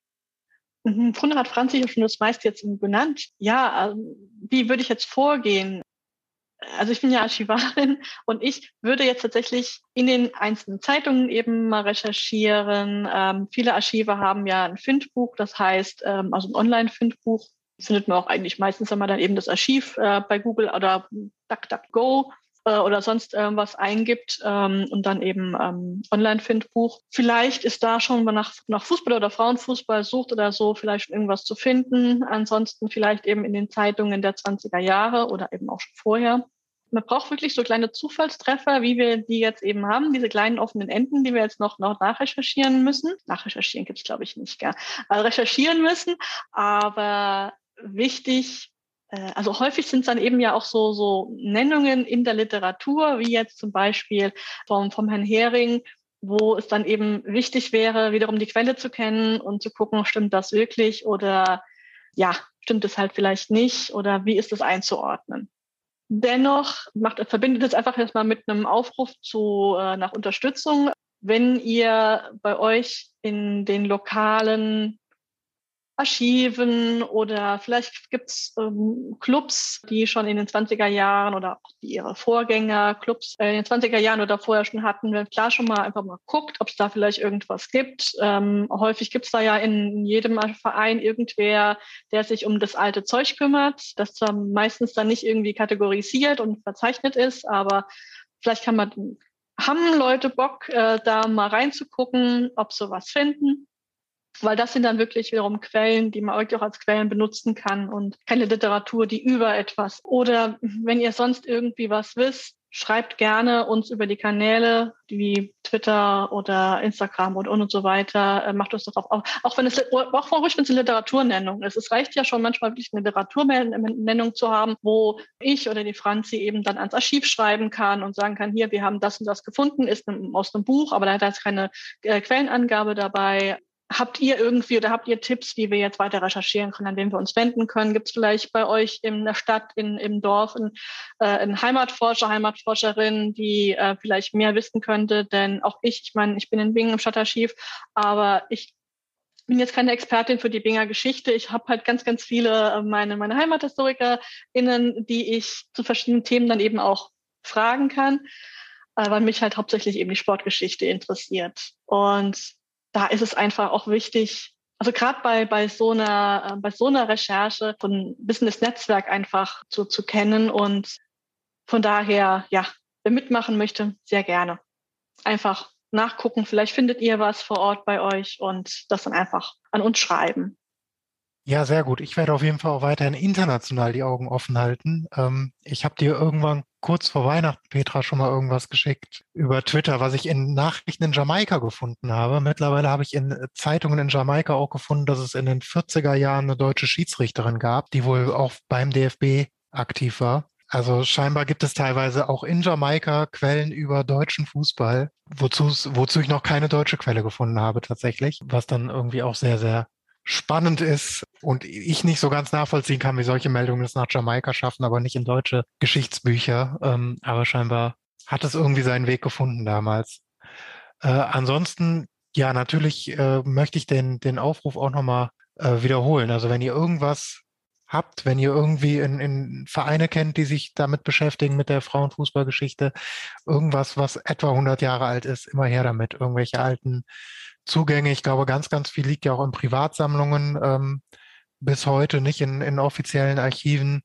Mhm, Im Grunde hat Franzi ja schon das meiste jetzt genannt. Ja, ähm, wie würde ich jetzt vorgehen? Also ich bin ja Archivarin *laughs* und ich würde jetzt tatsächlich in den einzelnen Zeitungen eben mal recherchieren. Ähm, viele Archive haben ja ein Findbuch, das heißt, ähm, also ein Online-Findbuch findet man auch eigentlich meistens, wenn man dann eben das Archiv äh, bei Google oder DuckDuckGo äh, oder sonst irgendwas eingibt ähm, und dann eben ähm, Online-Findbuch. Vielleicht ist da schon, man nach, nach Fußball oder Frauenfußball sucht oder so, vielleicht irgendwas zu finden. Ansonsten vielleicht eben in den Zeitungen der 20er Jahre oder eben auch schon vorher. Man braucht wirklich so kleine Zufallstreffer, wie wir die jetzt eben haben, diese kleinen offenen Enden, die wir jetzt noch, noch nachrecherchieren müssen. Nachrecherchieren gibt es, glaube ich, nicht, gell? Also recherchieren müssen. Aber wichtig, also häufig sind es dann eben ja auch so, so Nennungen in der Literatur, wie jetzt zum Beispiel vom, vom Herrn Hering, wo es dann eben wichtig wäre, wiederum die Quelle zu kennen und zu gucken, stimmt das wirklich oder ja, stimmt es halt vielleicht nicht oder wie ist es einzuordnen. Dennoch macht, verbindet es einfach erstmal mit einem Aufruf zu, äh, nach Unterstützung. Wenn ihr bei euch in den lokalen Archiven oder vielleicht gibt es ähm, Clubs, die schon in den 20er Jahren oder auch die ihre Vorgänger Clubs äh, in den 20er Jahren oder vorher schon hatten, wenn klar schon mal einfach mal guckt, ob es da vielleicht irgendwas gibt. Ähm, häufig gibt es da ja in jedem Verein irgendwer, der sich um das alte Zeug kümmert, das zwar meistens dann nicht irgendwie kategorisiert und verzeichnet ist, aber vielleicht kann man haben Leute Bock, äh, da mal reinzugucken, ob sie was finden weil das sind dann wirklich wiederum Quellen, die man wirklich auch als Quellen benutzen kann und keine Literatur, die über etwas. Oder wenn ihr sonst irgendwie was wisst, schreibt gerne uns über die Kanäle wie Twitter oder Instagram und, und, und so weiter. Äh, macht uns doch auch, auch wenn es, auch ruhig, wenn es eine Literaturnennung ist. Es reicht ja schon manchmal wirklich eine Literaturnennung zu haben, wo ich oder die Franzi eben dann ans Archiv schreiben kann und sagen kann, hier, wir haben das und das gefunden, ist aus einem Buch, aber da ist keine äh, Quellenangabe dabei. Habt ihr irgendwie oder habt ihr Tipps, wie wir jetzt weiter recherchieren können, an wen wir uns wenden können? Gibt es vielleicht bei euch in der Stadt, in, im Dorf einen, äh, einen Heimatforscher, Heimatforscherin, die äh, vielleicht mehr wissen könnte? Denn auch ich, ich meine, ich bin in Bingen im Stadtarchiv, aber ich bin jetzt keine Expertin für die Binger Geschichte. Ich habe halt ganz, ganz viele äh, meine, meine HeimathistorikerInnen, die ich zu verschiedenen Themen dann eben auch fragen kann, äh, weil mich halt hauptsächlich eben die Sportgeschichte interessiert. Und da ist es einfach auch wichtig, also gerade bei, bei, so einer, äh, bei so einer Recherche ein Business-Netzwerk einfach zu, zu kennen. Und von daher, ja, wer mitmachen möchte, sehr gerne. Einfach nachgucken, vielleicht findet ihr was vor Ort bei euch und das dann einfach an uns schreiben. Ja, sehr gut. Ich werde auf jeden Fall auch weiterhin international die Augen offen halten. Ähm, ich habe dir irgendwann kurz vor Weihnachten, Petra, schon mal irgendwas geschickt über Twitter, was ich in Nachrichten in Jamaika gefunden habe. Mittlerweile habe ich in Zeitungen in Jamaika auch gefunden, dass es in den 40er Jahren eine deutsche Schiedsrichterin gab, die wohl auch beim DFB aktiv war. Also scheinbar gibt es teilweise auch in Jamaika Quellen über deutschen Fußball, wozu, wozu ich noch keine deutsche Quelle gefunden habe tatsächlich, was dann irgendwie auch sehr, sehr spannend ist und ich nicht so ganz nachvollziehen kann, wie solche Meldungen es nach Jamaika schaffen, aber nicht in deutsche Geschichtsbücher. Ähm, aber scheinbar hat es irgendwie seinen Weg gefunden damals. Äh, ansonsten, ja, natürlich äh, möchte ich den, den Aufruf auch nochmal äh, wiederholen. Also wenn ihr irgendwas habt, wenn ihr irgendwie in, in Vereine kennt, die sich damit beschäftigen, mit der Frauenfußballgeschichte, irgendwas, was etwa 100 Jahre alt ist, immer her damit. Irgendwelche alten Zugänge. Ich glaube, ganz, ganz viel liegt ja auch in Privatsammlungen ähm, bis heute, nicht in, in offiziellen Archiven.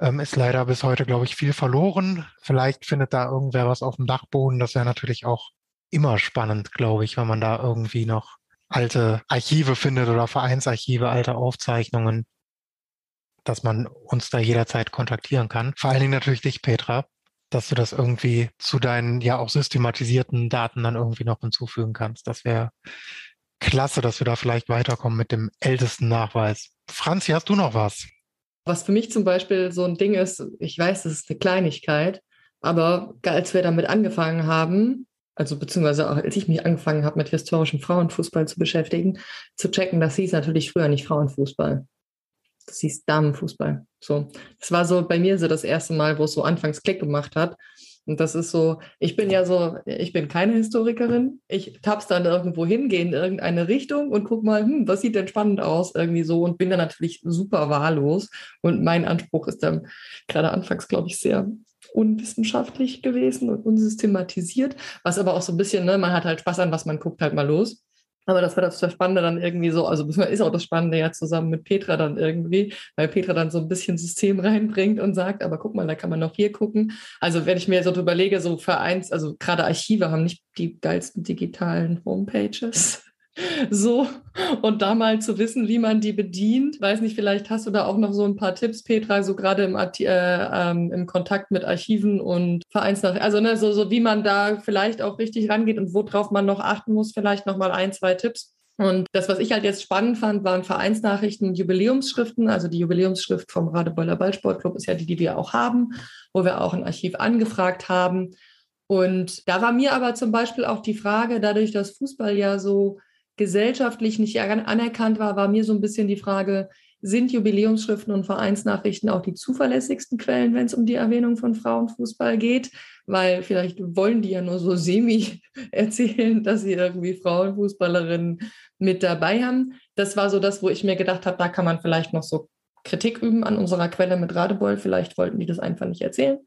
Ähm, ist leider bis heute, glaube ich, viel verloren. Vielleicht findet da irgendwer was auf dem Dachboden. Das wäre natürlich auch immer spannend, glaube ich, wenn man da irgendwie noch alte Archive findet oder Vereinsarchive, alte Aufzeichnungen, dass man uns da jederzeit kontaktieren kann. Vor allen Dingen natürlich dich, Petra, dass du das irgendwie zu deinen ja auch systematisierten Daten dann irgendwie noch hinzufügen kannst. Das wäre klasse, dass wir da vielleicht weiterkommen mit dem ältesten Nachweis. Franzi, hast du noch was? Was für mich zum Beispiel so ein Ding ist, ich weiß, das ist eine Kleinigkeit, aber als wir damit angefangen haben, also beziehungsweise auch als ich mich angefangen habe, mit historischem Frauenfußball zu beschäftigen, zu checken, das hieß natürlich früher nicht Frauenfußball das hieß Damenfußball. So, das war so bei mir so das erste Mal, wo es so anfangs Klick gemacht hat. Und das ist so, ich bin ja so, ich bin keine Historikerin. Ich tapp's dann irgendwo hin, gehe in irgendeine Richtung und guck mal, hm, was sieht denn spannend aus irgendwie so und bin dann natürlich super wahllos. Und mein Anspruch ist dann gerade anfangs, glaube ich, sehr unwissenschaftlich gewesen und unsystematisiert, was aber auch so ein bisschen, ne, man hat halt Spaß an, was man guckt halt mal los. Aber das war das Spannende dann irgendwie so, also ist auch das Spannende ja zusammen mit Petra dann irgendwie, weil Petra dann so ein bisschen System *laughs* reinbringt und sagt, aber guck mal, da kann man noch hier gucken. Also wenn ich mir so überlege, so Vereins, also gerade Archive haben nicht die geilsten digitalen Homepages. So, und da mal zu wissen, wie man die bedient. Weiß nicht, vielleicht hast du da auch noch so ein paar Tipps, Petra, so gerade im, äh, ähm, im Kontakt mit Archiven und Vereinsnachrichten. Also, ne, so, so wie man da vielleicht auch richtig rangeht und worauf man noch achten muss, vielleicht noch mal ein, zwei Tipps. Und das, was ich halt jetzt spannend fand, waren Vereinsnachrichten Jubiläumsschriften. Also die Jubiläumsschrift vom Radebeuler Ballsportclub ist ja die, die wir auch haben, wo wir auch ein Archiv angefragt haben. Und da war mir aber zum Beispiel auch die Frage, dadurch, dass Fußball ja so gesellschaftlich nicht anerkannt war, war mir so ein bisschen die Frage, sind Jubiläumsschriften und Vereinsnachrichten auch die zuverlässigsten Quellen, wenn es um die Erwähnung von Frauenfußball geht? Weil vielleicht wollen die ja nur so semi *laughs* erzählen, dass sie irgendwie Frauenfußballerinnen mit dabei haben. Das war so das, wo ich mir gedacht habe, da kann man vielleicht noch so Kritik üben an unserer Quelle mit Radebeul. Vielleicht wollten die das einfach nicht erzählen.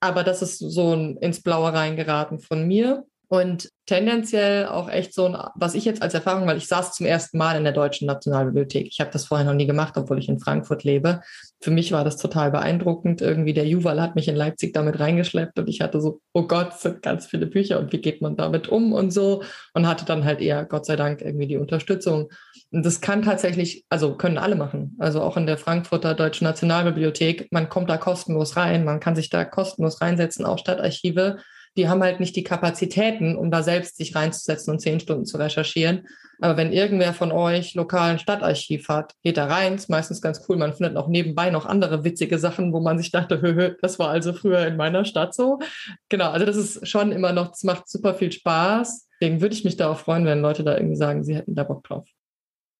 Aber das ist so ein ins Blaue reingeraten von mir. Und tendenziell auch echt so ein, was ich jetzt als Erfahrung, weil ich saß zum ersten Mal in der Deutschen Nationalbibliothek. Ich habe das vorher noch nie gemacht, obwohl ich in Frankfurt lebe. Für mich war das total beeindruckend. Irgendwie der Juval hat mich in Leipzig damit reingeschleppt und ich hatte so, oh Gott, es sind ganz viele Bücher und wie geht man damit um und so. Und hatte dann halt eher, Gott sei Dank, irgendwie die Unterstützung. Und das kann tatsächlich, also können alle machen. Also auch in der Frankfurter Deutschen Nationalbibliothek. Man kommt da kostenlos rein, man kann sich da kostenlos reinsetzen, auch Stadtarchive die haben halt nicht die Kapazitäten, um da selbst sich reinzusetzen und zehn Stunden zu recherchieren. Aber wenn irgendwer von euch lokalen Stadtarchiv hat, geht da rein, ist meistens ganz cool. Man findet auch nebenbei noch andere witzige Sachen, wo man sich dachte, *laughs* hö, hö, das war also früher in meiner Stadt so. Genau, also das ist schon immer noch, es macht super viel Spaß. Deswegen würde ich mich da auch freuen, wenn Leute da irgendwie sagen, sie hätten da Bock drauf.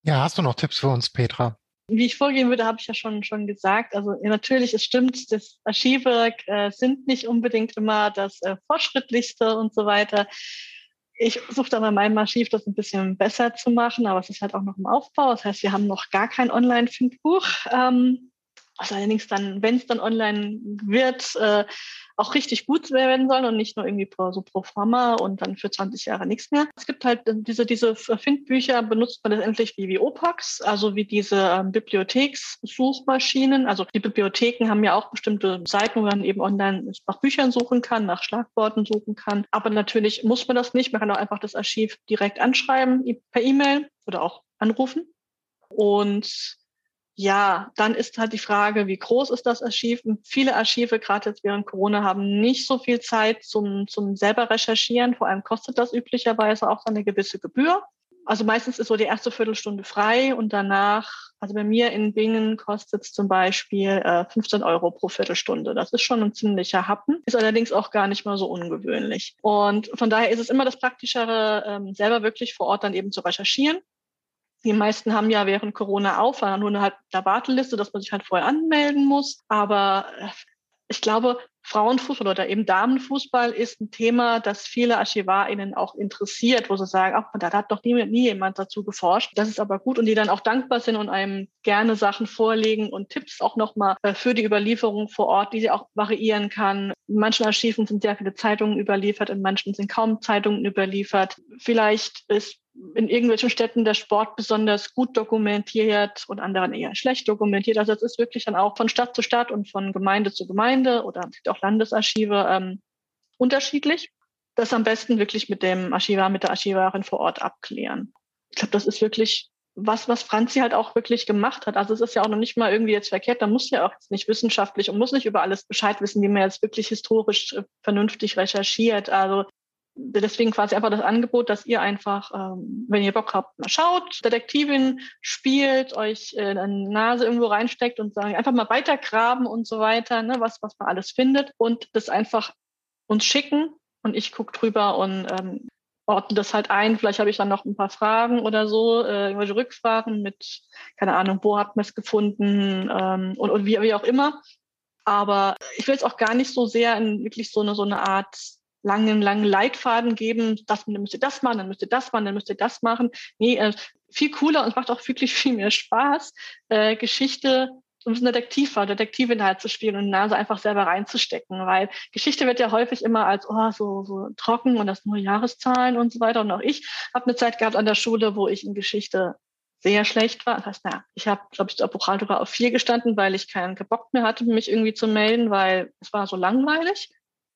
Ja, hast du noch Tipps für uns, Petra? Wie ich vorgehen würde, habe ich ja schon, schon gesagt. Also natürlich, es stimmt, das Archive äh, sind nicht unbedingt immer das äh, fortschrittlichste und so weiter. Ich versuche da bei meinem Archiv das ein bisschen besser zu machen, aber es ist halt auch noch im Aufbau. Das heißt, wir haben noch gar kein Online-Findbuch. Ähm, was allerdings dann, wenn es dann online wird, äh, auch richtig gut werden sollen und nicht nur irgendwie pro, so pro forma und dann für 20 Jahre nichts mehr. Es gibt halt diese, diese Findbücher, benutzt man letztendlich wie, wie OPAX, also wie diese ähm, Bibliothekssuchmaschinen. Also die Bibliotheken haben ja auch bestimmte Seiten, wo man eben online nach Büchern suchen kann, nach Schlagworten suchen kann. Aber natürlich muss man das nicht. Man kann auch einfach das Archiv direkt anschreiben per E-Mail oder auch anrufen. Und ja, dann ist halt die Frage, wie groß ist das Archiv? Und viele Archive, gerade jetzt während Corona, haben nicht so viel Zeit zum, zum selber recherchieren. Vor allem kostet das üblicherweise auch eine gewisse Gebühr. Also meistens ist so die erste Viertelstunde frei und danach, also bei mir in Bingen kostet es zum Beispiel äh, 15 Euro pro Viertelstunde. Das ist schon ein ziemlicher Happen, ist allerdings auch gar nicht mal so ungewöhnlich. Und von daher ist es immer das Praktischere, ähm, selber wirklich vor Ort dann eben zu recherchieren die meisten haben ja während Corona auf, war nur eine, eine Warteliste, dass man sich halt vorher anmelden muss. Aber äh, ich glaube, Frauenfußball oder eben Damenfußball ist ein Thema, das viele ArchivarInnen auch interessiert, wo sie sagen, ach, da hat doch nie, nie jemand dazu geforscht. Das ist aber gut und die dann auch dankbar sind und einem gerne Sachen vorlegen und Tipps auch nochmal äh, für die Überlieferung vor Ort, die sie auch variieren kann. In manchen Archiven sind sehr viele Zeitungen überliefert, in manchen sind kaum Zeitungen überliefert. Vielleicht ist in irgendwelchen Städten der Sport besonders gut dokumentiert und anderen eher schlecht dokumentiert. Also es ist wirklich dann auch von Stadt zu Stadt und von Gemeinde zu Gemeinde oder auch Landesarchive ähm, unterschiedlich. Das am besten wirklich mit dem Archivar, mit der Archivarin vor Ort abklären. Ich glaube, das ist wirklich was, was Franzi halt auch wirklich gemacht hat. Also es ist ja auch noch nicht mal irgendwie jetzt verkehrt. Da muss ja auch jetzt nicht wissenschaftlich und muss nicht über alles Bescheid wissen, wie man jetzt wirklich historisch äh, vernünftig recherchiert. Also deswegen quasi einfach das Angebot, dass ihr einfach, ähm, wenn ihr Bock habt, mal schaut, Detektivin spielt, euch äh, eine Nase irgendwo reinsteckt und sagen, einfach mal weitergraben und so weiter, ne, was, was man alles findet und das einfach uns schicken und ich gucke drüber und ähm, ordne das halt ein. Vielleicht habe ich dann noch ein paar Fragen oder so, äh, irgendwelche Rückfragen mit, keine Ahnung, wo hat man es gefunden ähm, und, und wie, wie auch immer. Aber ich will es auch gar nicht so sehr in wirklich so eine, so eine Art langen, langen Leitfaden geben, das, dann müsst ihr das machen, dann müsst ihr das machen, dann müsst ihr das machen. Nee, äh, viel cooler und macht auch wirklich *laughs* viel mehr Spaß, äh, Geschichte so ein bisschen Detektiv Detektivin halt zu spielen und Nase einfach selber reinzustecken, weil Geschichte wird ja häufig immer als oh, so, so trocken und das nur Jahreszahlen und so weiter. Und auch ich habe eine Zeit gehabt an der Schule, wo ich in Geschichte sehr schlecht war. Das heißt, na, ich habe, glaube ich, zur Buchhalterin auf vier gestanden, weil ich keinen Bock mehr hatte, mich irgendwie zu melden, weil es war so langweilig.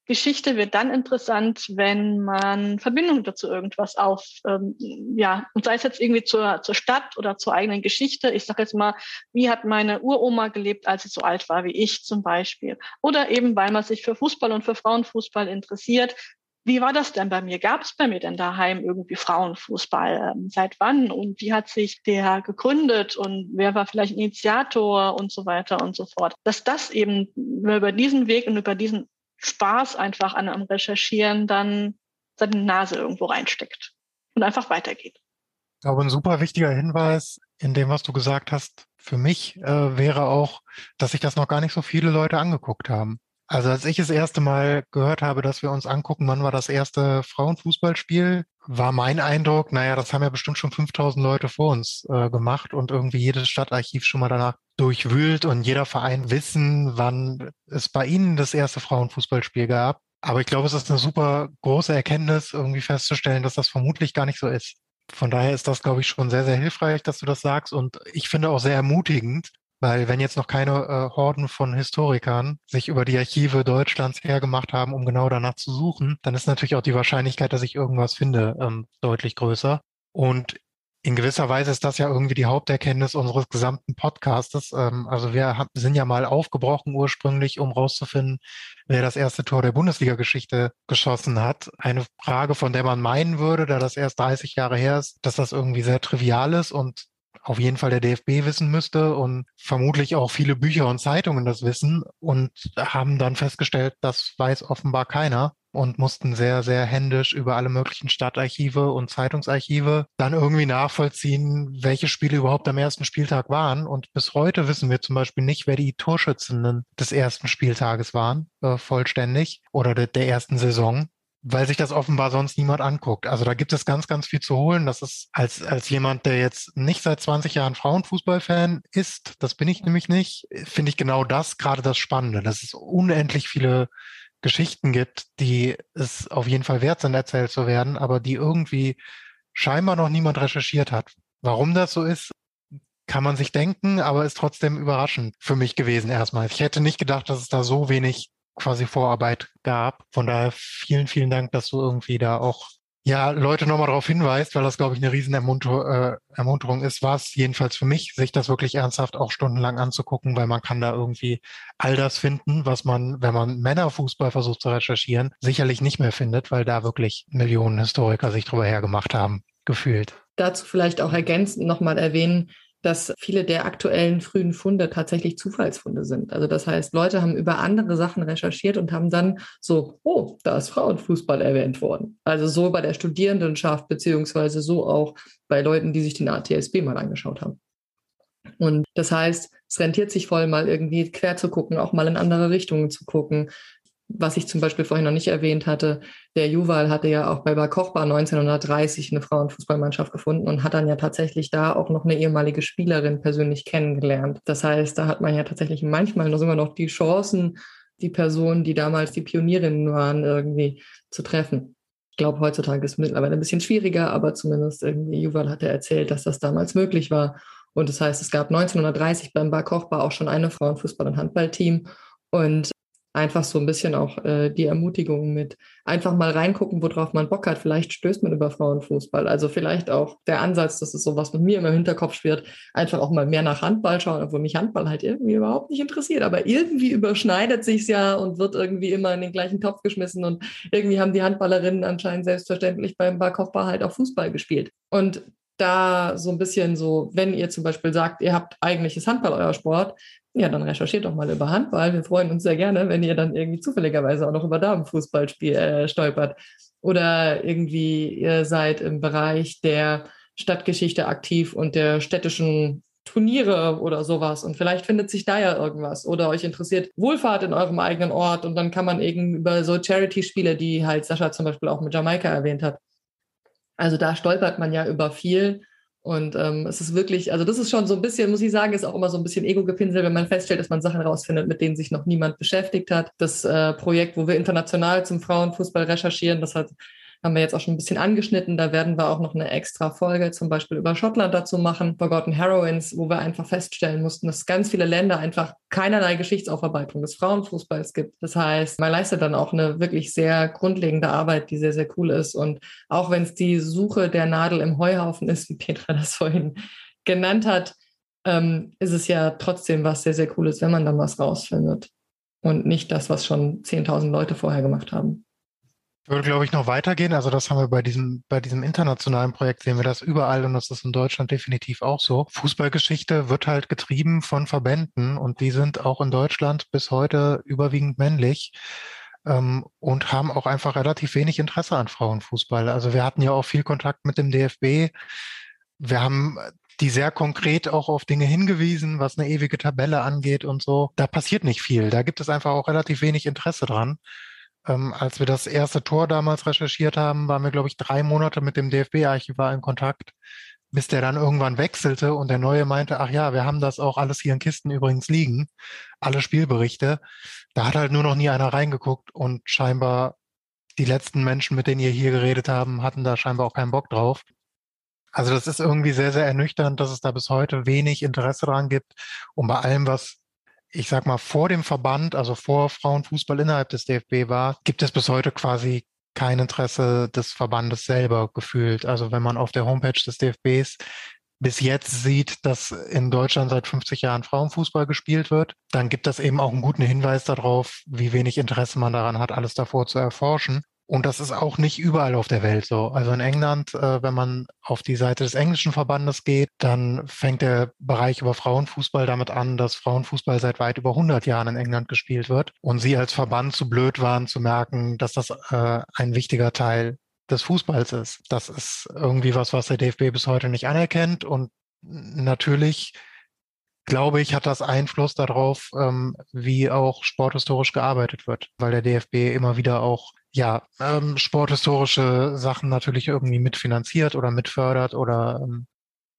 Geschichte wird dann interessant, wenn man Verbindungen dazu irgendwas auf, ähm, ja, und sei es jetzt irgendwie zur, zur Stadt oder zur eigenen Geschichte. Ich sage jetzt mal, wie hat meine Uroma gelebt, als sie so alt war wie ich zum Beispiel? Oder eben, weil man sich für Fußball und für Frauenfußball interessiert. Wie war das denn bei mir? Gab es bei mir denn daheim irgendwie Frauenfußball? Ähm, seit wann? Und wie hat sich der gegründet? Und wer war vielleicht Initiator und so weiter und so fort? Dass das eben über diesen Weg und über diesen Spaß einfach an am Recherchieren dann seine Nase irgendwo reinsteckt und einfach weitergeht. Ich glaube, ein super wichtiger Hinweis in dem, was du gesagt hast, für mich äh, wäre auch, dass sich das noch gar nicht so viele Leute angeguckt haben. Also als ich das erste Mal gehört habe, dass wir uns angucken, wann war das erste Frauenfußballspiel, war mein Eindruck, naja, das haben ja bestimmt schon 5000 Leute vor uns äh, gemacht und irgendwie jedes Stadtarchiv schon mal danach durchwühlt und jeder Verein wissen, wann es bei ihnen das erste Frauenfußballspiel gab. Aber ich glaube, es ist eine super große Erkenntnis, irgendwie festzustellen, dass das vermutlich gar nicht so ist. Von daher ist das, glaube ich, schon sehr, sehr hilfreich, dass du das sagst. Und ich finde auch sehr ermutigend, weil wenn jetzt noch keine äh, Horden von Historikern sich über die Archive Deutschlands hergemacht haben, um genau danach zu suchen, dann ist natürlich auch die Wahrscheinlichkeit, dass ich irgendwas finde, ähm, deutlich größer. Und in gewisser Weise ist das ja irgendwie die Haupterkenntnis unseres gesamten Podcastes. Ähm, also wir sind ja mal aufgebrochen ursprünglich, um rauszufinden, wer das erste Tor der Bundesliga-Geschichte geschossen hat. Eine Frage, von der man meinen würde, da das erst 30 Jahre her ist, dass das irgendwie sehr trivial ist und auf jeden Fall der DFB wissen müsste und vermutlich auch viele Bücher und Zeitungen das wissen und haben dann festgestellt, das weiß offenbar keiner und mussten sehr, sehr händisch über alle möglichen Stadtarchive und Zeitungsarchive dann irgendwie nachvollziehen, welche Spiele überhaupt am ersten Spieltag waren. Und bis heute wissen wir zum Beispiel nicht, wer die Torschützenden des ersten Spieltages waren, äh, vollständig, oder de der ersten Saison weil sich das offenbar sonst niemand anguckt. Also da gibt es ganz, ganz viel zu holen. Das ist als, als jemand, der jetzt nicht seit 20 Jahren Frauenfußballfan ist, das bin ich nämlich nicht, finde ich genau das gerade das Spannende, dass es unendlich viele Geschichten gibt, die es auf jeden Fall wert sind, erzählt zu werden, aber die irgendwie scheinbar noch niemand recherchiert hat. Warum das so ist, kann man sich denken, aber ist trotzdem überraschend für mich gewesen erstmal. Ich hätte nicht gedacht, dass es da so wenig quasi Vorarbeit gab. Von daher vielen, vielen Dank, dass du irgendwie da auch ja, Leute nochmal darauf hinweist, weil das, glaube ich, eine riesen Ermunter äh, Ermunterung ist, war es jedenfalls für mich, sich das wirklich ernsthaft auch stundenlang anzugucken, weil man kann da irgendwie all das finden, was man, wenn man Männerfußball versucht zu recherchieren, sicherlich nicht mehr findet, weil da wirklich Millionen Historiker sich drüber hergemacht haben, gefühlt. Dazu vielleicht auch ergänzend nochmal erwähnen, dass viele der aktuellen frühen Funde tatsächlich Zufallsfunde sind. Also das heißt, Leute haben über andere Sachen recherchiert und haben dann so, oh, da ist Frauenfußball erwähnt worden. Also so bei der Studierendenschaft, beziehungsweise so auch bei Leuten, die sich den ATSB mal angeschaut haben. Und das heißt, es rentiert sich voll, mal irgendwie quer zu gucken, auch mal in andere Richtungen zu gucken, was ich zum Beispiel vorhin noch nicht erwähnt hatte, der Juval hatte ja auch bei Bar Kochbar 1930 eine Frauenfußballmannschaft gefunden und hat dann ja tatsächlich da auch noch eine ehemalige Spielerin persönlich kennengelernt. Das heißt, da hat man ja tatsächlich manchmal noch sogar noch die Chancen, die Personen, die damals die Pionierinnen waren, irgendwie zu treffen. Ich glaube, heutzutage ist es mittlerweile ein bisschen schwieriger, aber zumindest irgendwie Juval hatte erzählt, dass das damals möglich war. Und das heißt, es gab 1930 beim Bar Kochbar auch schon eine Frauenfußball- und Handballteam. Und einfach so ein bisschen auch äh, die Ermutigung mit einfach mal reingucken, worauf man Bock hat. Vielleicht stößt man über Frauenfußball. Also vielleicht auch der Ansatz, das ist so was mit mir immer im Hinterkopf schwirrt, einfach auch mal mehr nach Handball schauen, obwohl mich Handball halt irgendwie überhaupt nicht interessiert. Aber irgendwie überschneidet sich's ja und wird irgendwie immer in den gleichen Topf geschmissen. Und irgendwie haben die Handballerinnen anscheinend selbstverständlich beim Barkopfball halt auch Fußball gespielt. Und da so ein bisschen so, wenn ihr zum Beispiel sagt, ihr habt eigentliches Handball euer Sport, ja, dann recherchiert doch mal über Handball. Wir freuen uns sehr gerne, wenn ihr dann irgendwie zufälligerweise auch noch über Damenfußball äh, stolpert. Oder irgendwie ihr seid im Bereich der Stadtgeschichte aktiv und der städtischen Turniere oder sowas. Und vielleicht findet sich da ja irgendwas. Oder euch interessiert Wohlfahrt in eurem eigenen Ort. Und dann kann man eben über so Charity-Spiele, die halt Sascha zum Beispiel auch mit Jamaika erwähnt hat. Also da stolpert man ja über viel und ähm, es ist wirklich, also das ist schon so ein bisschen, muss ich sagen, ist auch immer so ein bisschen Ego-Gepinsel, wenn man feststellt, dass man Sachen rausfindet, mit denen sich noch niemand beschäftigt hat. Das äh, Projekt, wo wir international zum Frauenfußball recherchieren, das hat haben wir jetzt auch schon ein bisschen angeschnitten. Da werden wir auch noch eine extra Folge zum Beispiel über Schottland dazu machen, Forgotten Heroines, wo wir einfach feststellen mussten, dass ganz viele Länder einfach keinerlei Geschichtsaufarbeitung des Frauenfußballs gibt. Das heißt, man leistet dann auch eine wirklich sehr grundlegende Arbeit, die sehr, sehr cool ist. Und auch wenn es die Suche der Nadel im Heuhaufen ist, wie Petra das *laughs* vorhin genannt hat, ähm, ist es ja trotzdem was sehr, sehr Cooles, wenn man dann was rausfindet. Und nicht das, was schon 10.000 Leute vorher gemacht haben. Ich würde, glaube ich, noch weitergehen. Also das haben wir bei diesem, bei diesem internationalen Projekt sehen wir das überall und das ist in Deutschland definitiv auch so. Fußballgeschichte wird halt getrieben von Verbänden und die sind auch in Deutschland bis heute überwiegend männlich ähm, und haben auch einfach relativ wenig Interesse an Frauenfußball. Also wir hatten ja auch viel Kontakt mit dem DFB. Wir haben die sehr konkret auch auf Dinge hingewiesen, was eine ewige Tabelle angeht und so. Da passiert nicht viel. Da gibt es einfach auch relativ wenig Interesse dran. Ähm, als wir das erste Tor damals recherchiert haben, waren wir, glaube ich, drei Monate mit dem DFB-Archivar in Kontakt, bis der dann irgendwann wechselte und der Neue meinte, ach ja, wir haben das auch alles hier in Kisten übrigens liegen, alle Spielberichte. Da hat halt nur noch nie einer reingeguckt und scheinbar die letzten Menschen, mit denen ihr hier geredet haben, hatten da scheinbar auch keinen Bock drauf. Also das ist irgendwie sehr, sehr ernüchternd, dass es da bis heute wenig Interesse dran gibt. Und bei allem, was ich sag mal vor dem Verband, also vor Frauenfußball innerhalb des DFB war, gibt es bis heute quasi kein Interesse des Verbandes selber gefühlt. Also wenn man auf der Homepage des DFBs bis jetzt sieht, dass in Deutschland seit 50 Jahren Frauenfußball gespielt wird, dann gibt das eben auch einen guten Hinweis darauf, wie wenig Interesse man daran hat, alles davor zu erforschen. Und das ist auch nicht überall auf der Welt so. Also in England, äh, wenn man auf die Seite des englischen Verbandes geht, dann fängt der Bereich über Frauenfußball damit an, dass Frauenfußball seit weit über 100 Jahren in England gespielt wird. Und sie als Verband zu blöd waren zu merken, dass das äh, ein wichtiger Teil des Fußballs ist. Das ist irgendwie was, was der DFB bis heute nicht anerkennt. Und natürlich glaube ich, hat das Einfluss darauf, ähm, wie auch sporthistorisch gearbeitet wird, weil der DFB immer wieder auch ja, ähm, sporthistorische Sachen natürlich irgendwie mitfinanziert oder mitfördert oder ähm,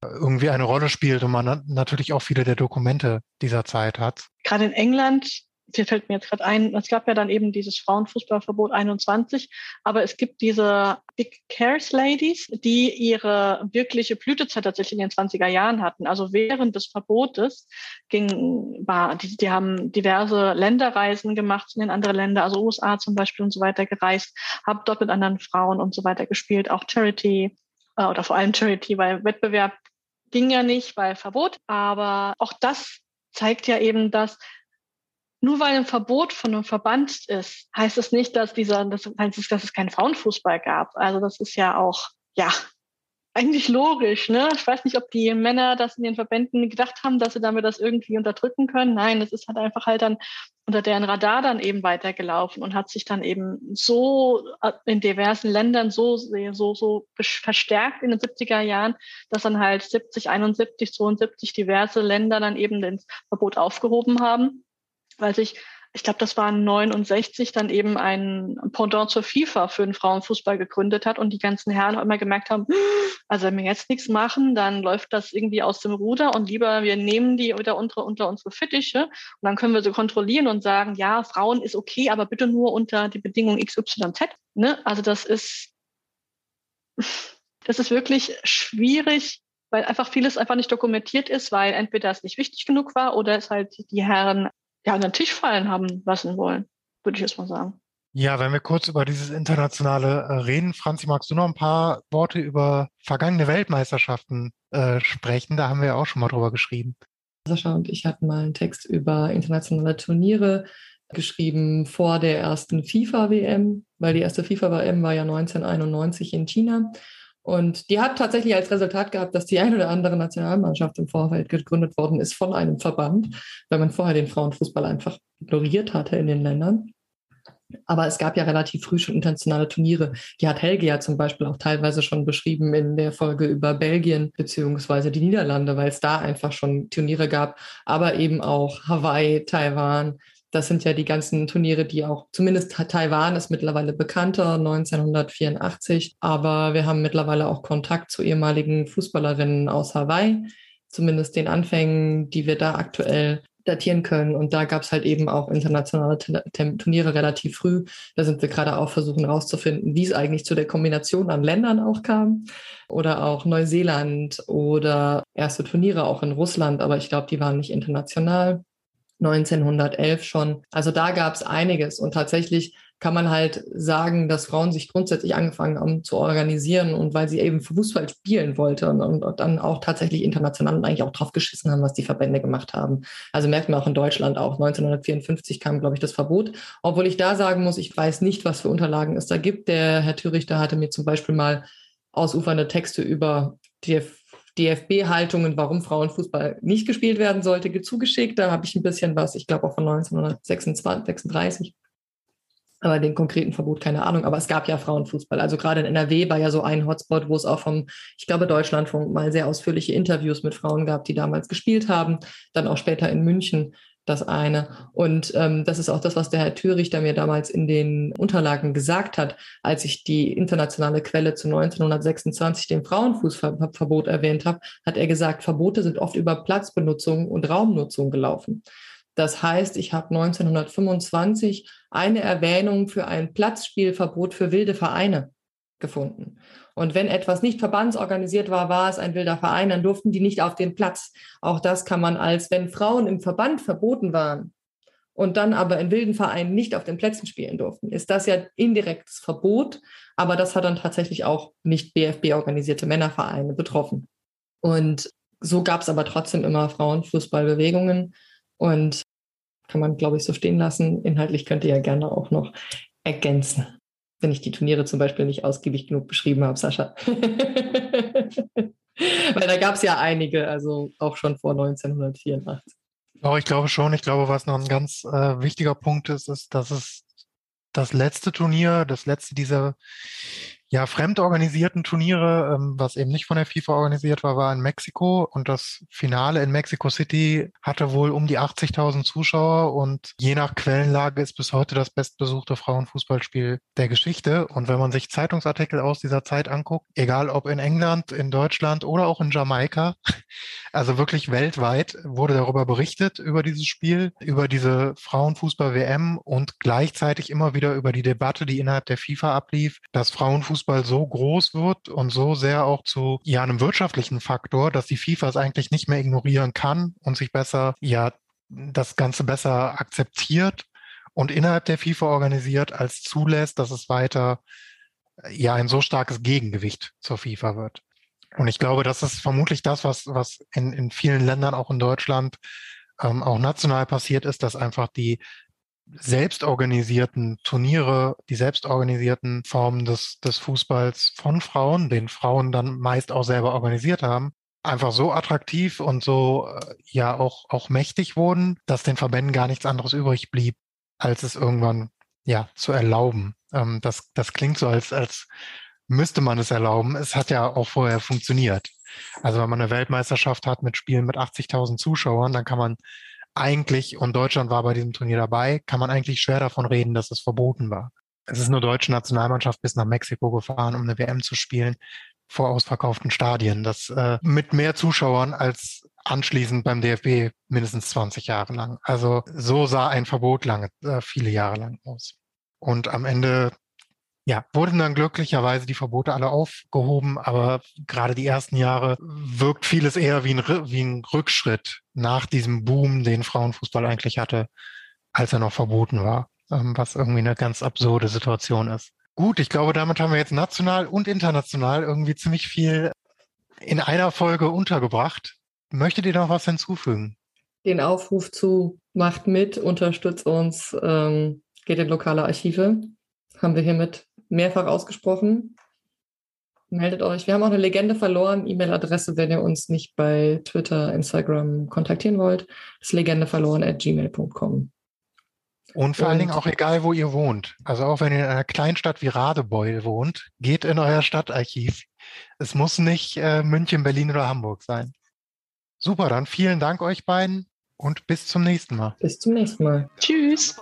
irgendwie eine Rolle spielt und man natürlich auch viele der Dokumente dieser Zeit hat. Gerade in England hier fällt mir jetzt gerade ein, es gab ja dann eben dieses Frauenfußballverbot 21, aber es gibt diese Big Cares Ladies, die ihre wirkliche Blütezeit tatsächlich in den 20er Jahren hatten. Also während des Verbotes ging, war, die, die haben diverse Länderreisen gemacht in andere Länder, also USA zum Beispiel und so weiter gereist, haben dort mit anderen Frauen und so weiter gespielt, auch Charity äh, oder vor allem Charity, weil Wettbewerb ging ja nicht, weil Verbot. Aber auch das zeigt ja eben, dass nur weil ein Verbot von einem Verband ist, heißt es nicht, dass dieser, das dass es keinen Frauenfußball gab. Also das ist ja auch, ja, eigentlich logisch, ne? Ich weiß nicht, ob die Männer das in den Verbänden gedacht haben, dass sie damit das irgendwie unterdrücken können. Nein, es ist halt einfach halt dann unter deren Radar dann eben weitergelaufen und hat sich dann eben so äh, in diversen Ländern so, so, so verstärkt in den 70er Jahren, dass dann halt 70, 71, 72 diverse Länder dann eben das Verbot aufgehoben haben weil sich, ich glaube, das war 69, dann eben ein Pendant zur FIFA für den Frauenfußball gegründet hat und die ganzen Herren immer gemerkt haben, also wenn wir jetzt nichts machen, dann läuft das irgendwie aus dem Ruder und lieber wir nehmen die wieder unter, unter unsere Fittiche und dann können wir sie kontrollieren und sagen, ja, Frauen ist okay, aber bitte nur unter die Bedingung XYZ. Ne? Also das ist, das ist wirklich schwierig, weil einfach vieles einfach nicht dokumentiert ist, weil entweder es nicht wichtig genug war oder es halt die Herren ja, an den Tisch fallen haben lassen wollen, würde ich jetzt mal sagen. Ja, wenn wir kurz über dieses internationale äh, reden, Franzi, magst du noch ein paar Worte über vergangene Weltmeisterschaften äh, sprechen? Da haben wir ja auch schon mal drüber geschrieben. Sascha und ich hatten mal einen Text über internationale Turniere geschrieben vor der ersten FIFA-WM, weil die erste FIFA-WM war ja 1991 in China. Und die hat tatsächlich als Resultat gehabt, dass die ein oder andere Nationalmannschaft im Vorfeld gegründet worden ist von einem Verband, weil man vorher den Frauenfußball einfach ignoriert hatte in den Ländern. Aber es gab ja relativ früh schon internationale Turniere. Die hat Helge ja zum Beispiel auch teilweise schon beschrieben in der Folge über Belgien beziehungsweise die Niederlande, weil es da einfach schon Turniere gab, aber eben auch Hawaii, Taiwan, das sind ja die ganzen Turniere, die auch, zumindest Taiwan ist mittlerweile bekannter, 1984. Aber wir haben mittlerweile auch Kontakt zu ehemaligen Fußballerinnen aus Hawaii, zumindest den Anfängen, die wir da aktuell datieren können. Und da gab es halt eben auch internationale Turniere relativ früh. Da sind wir gerade auch versuchen herauszufinden, wie es eigentlich zu der Kombination an Ländern auch kam. Oder auch Neuseeland oder erste Turniere auch in Russland, aber ich glaube, die waren nicht international. 1911 schon. Also da gab es einiges und tatsächlich kann man halt sagen, dass Frauen sich grundsätzlich angefangen haben zu organisieren und weil sie eben Fußball spielen wollten und, dann auch tatsächlich international und eigentlich auch drauf geschissen haben, was die Verbände gemacht haben. Also merkt man auch in Deutschland auch. 1954 kam, glaube ich, das Verbot. Obwohl ich da sagen muss, ich weiß nicht, was für Unterlagen es da gibt. Der Herr Thürichter hatte mir zum Beispiel mal ausufernde Texte über die DFB-Haltungen, warum Frauenfußball nicht gespielt werden sollte, zugeschickt. Da habe ich ein bisschen was, ich glaube auch von 1936. Aber den konkreten Verbot keine Ahnung. Aber es gab ja Frauenfußball. Also gerade in NRW war ja so ein Hotspot, wo es auch vom, ich glaube, Deutschlandfunk mal sehr ausführliche Interviews mit Frauen gab, die damals gespielt haben. Dann auch später in München das eine. Und ähm, das ist auch das, was der Herr Thürichter mir damals in den Unterlagen gesagt hat, als ich die internationale Quelle zu 1926, dem Frauenfußverbot, erwähnt habe, hat er gesagt, Verbote sind oft über Platzbenutzung und Raumnutzung gelaufen. Das heißt, ich habe 1925 eine Erwähnung für ein Platzspielverbot für wilde Vereine gefunden. Und wenn etwas nicht verbandsorganisiert war, war es ein wilder Verein, dann durften die nicht auf den Platz. Auch das kann man als, wenn Frauen im Verband verboten waren und dann aber in wilden Vereinen nicht auf den Plätzen spielen durften, ist das ja indirektes Verbot. Aber das hat dann tatsächlich auch nicht BFB-organisierte Männervereine betroffen. Und so gab es aber trotzdem immer Frauenfußballbewegungen und kann man, glaube ich, so stehen lassen. Inhaltlich könnt ihr ja gerne auch noch ergänzen wenn ich die Turniere zum Beispiel nicht ausgiebig genug beschrieben habe, Sascha. *laughs* Weil da gab es ja einige, also auch schon vor 1984. Oh, ich glaube schon. Ich glaube, was noch ein ganz äh, wichtiger Punkt ist, ist, dass es das letzte Turnier, das letzte dieser ja, fremdorganisierten Turniere, ähm, was eben nicht von der FIFA organisiert war, war in Mexiko und das Finale in Mexico City hatte wohl um die 80.000 Zuschauer und je nach Quellenlage ist bis heute das bestbesuchte Frauenfußballspiel der Geschichte. Und wenn man sich Zeitungsartikel aus dieser Zeit anguckt, egal ob in England, in Deutschland oder auch in Jamaika, *laughs* also wirklich weltweit wurde darüber berichtet, über dieses Spiel, über diese Frauenfußball-WM und gleichzeitig immer wieder über die Debatte, die innerhalb der FIFA ablief, dass Frauenfußball Fußball so groß wird und so sehr auch zu ja einem wirtschaftlichen Faktor, dass die FIFA es eigentlich nicht mehr ignorieren kann und sich besser ja das Ganze besser akzeptiert und innerhalb der FIFA organisiert, als zulässt, dass es weiter ja ein so starkes Gegengewicht zur FIFA wird. Und ich glaube, das ist vermutlich das, was, was in, in vielen Ländern, auch in Deutschland, ähm, auch national passiert ist, dass einfach die, selbstorganisierten Turniere, die selbstorganisierten Formen des, des Fußballs von Frauen, den Frauen dann meist auch selber organisiert haben, einfach so attraktiv und so äh, ja auch, auch mächtig wurden, dass den Verbänden gar nichts anderes übrig blieb, als es irgendwann ja zu erlauben. Ähm, das, das klingt so, als, als müsste man es erlauben. Es hat ja auch vorher funktioniert. Also wenn man eine Weltmeisterschaft hat mit Spielen mit 80.000 Zuschauern, dann kann man eigentlich, und Deutschland war bei diesem Turnier dabei, kann man eigentlich schwer davon reden, dass es verboten war. Es ist eine deutsche Nationalmannschaft bis nach Mexiko gefahren, um eine WM zu spielen, vor ausverkauften Stadien. Das äh, mit mehr Zuschauern als anschließend beim DFB mindestens 20 Jahre lang. Also so sah ein Verbot lange, äh, viele Jahre lang aus. Und am Ende ja, wurden dann glücklicherweise die Verbote alle aufgehoben, aber gerade die ersten Jahre wirkt vieles eher wie ein, wie ein Rückschritt nach diesem Boom, den Frauenfußball eigentlich hatte, als er noch verboten war, ähm, was irgendwie eine ganz absurde Situation ist. Gut, ich glaube, damit haben wir jetzt national und international irgendwie ziemlich viel in einer Folge untergebracht. Möchtet ihr noch was hinzufügen? Den Aufruf zu macht mit, unterstützt uns, ähm, geht in lokale Archive. Haben wir hiermit mehrfach ausgesprochen. Meldet euch. Wir haben auch eine Legende verloren. E-Mail-Adresse, wenn ihr uns nicht bei Twitter, Instagram kontaktieren wollt, ist legendeverloren.gmail.com. Und vor allen Dingen auch egal, wo ihr wohnt. Also auch wenn ihr in einer Kleinstadt wie Radebeul wohnt, geht in euer Stadtarchiv. Es muss nicht äh, München, Berlin oder Hamburg sein. Super, dann vielen Dank euch beiden und bis zum nächsten Mal. Bis zum nächsten Mal. Tschüss.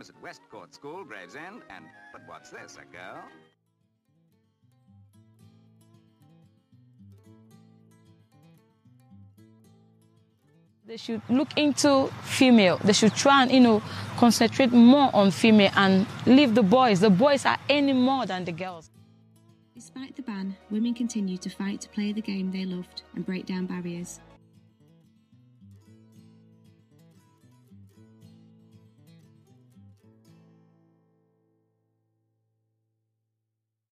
Game is at Westcourt School, Gravesend, and but what's this, a girl? They should look into female. They should try and, you know, concentrate more on female and leave the boys. The boys are any more than the girls. Despite the ban, women continue to fight to play the game they loved and break down barriers.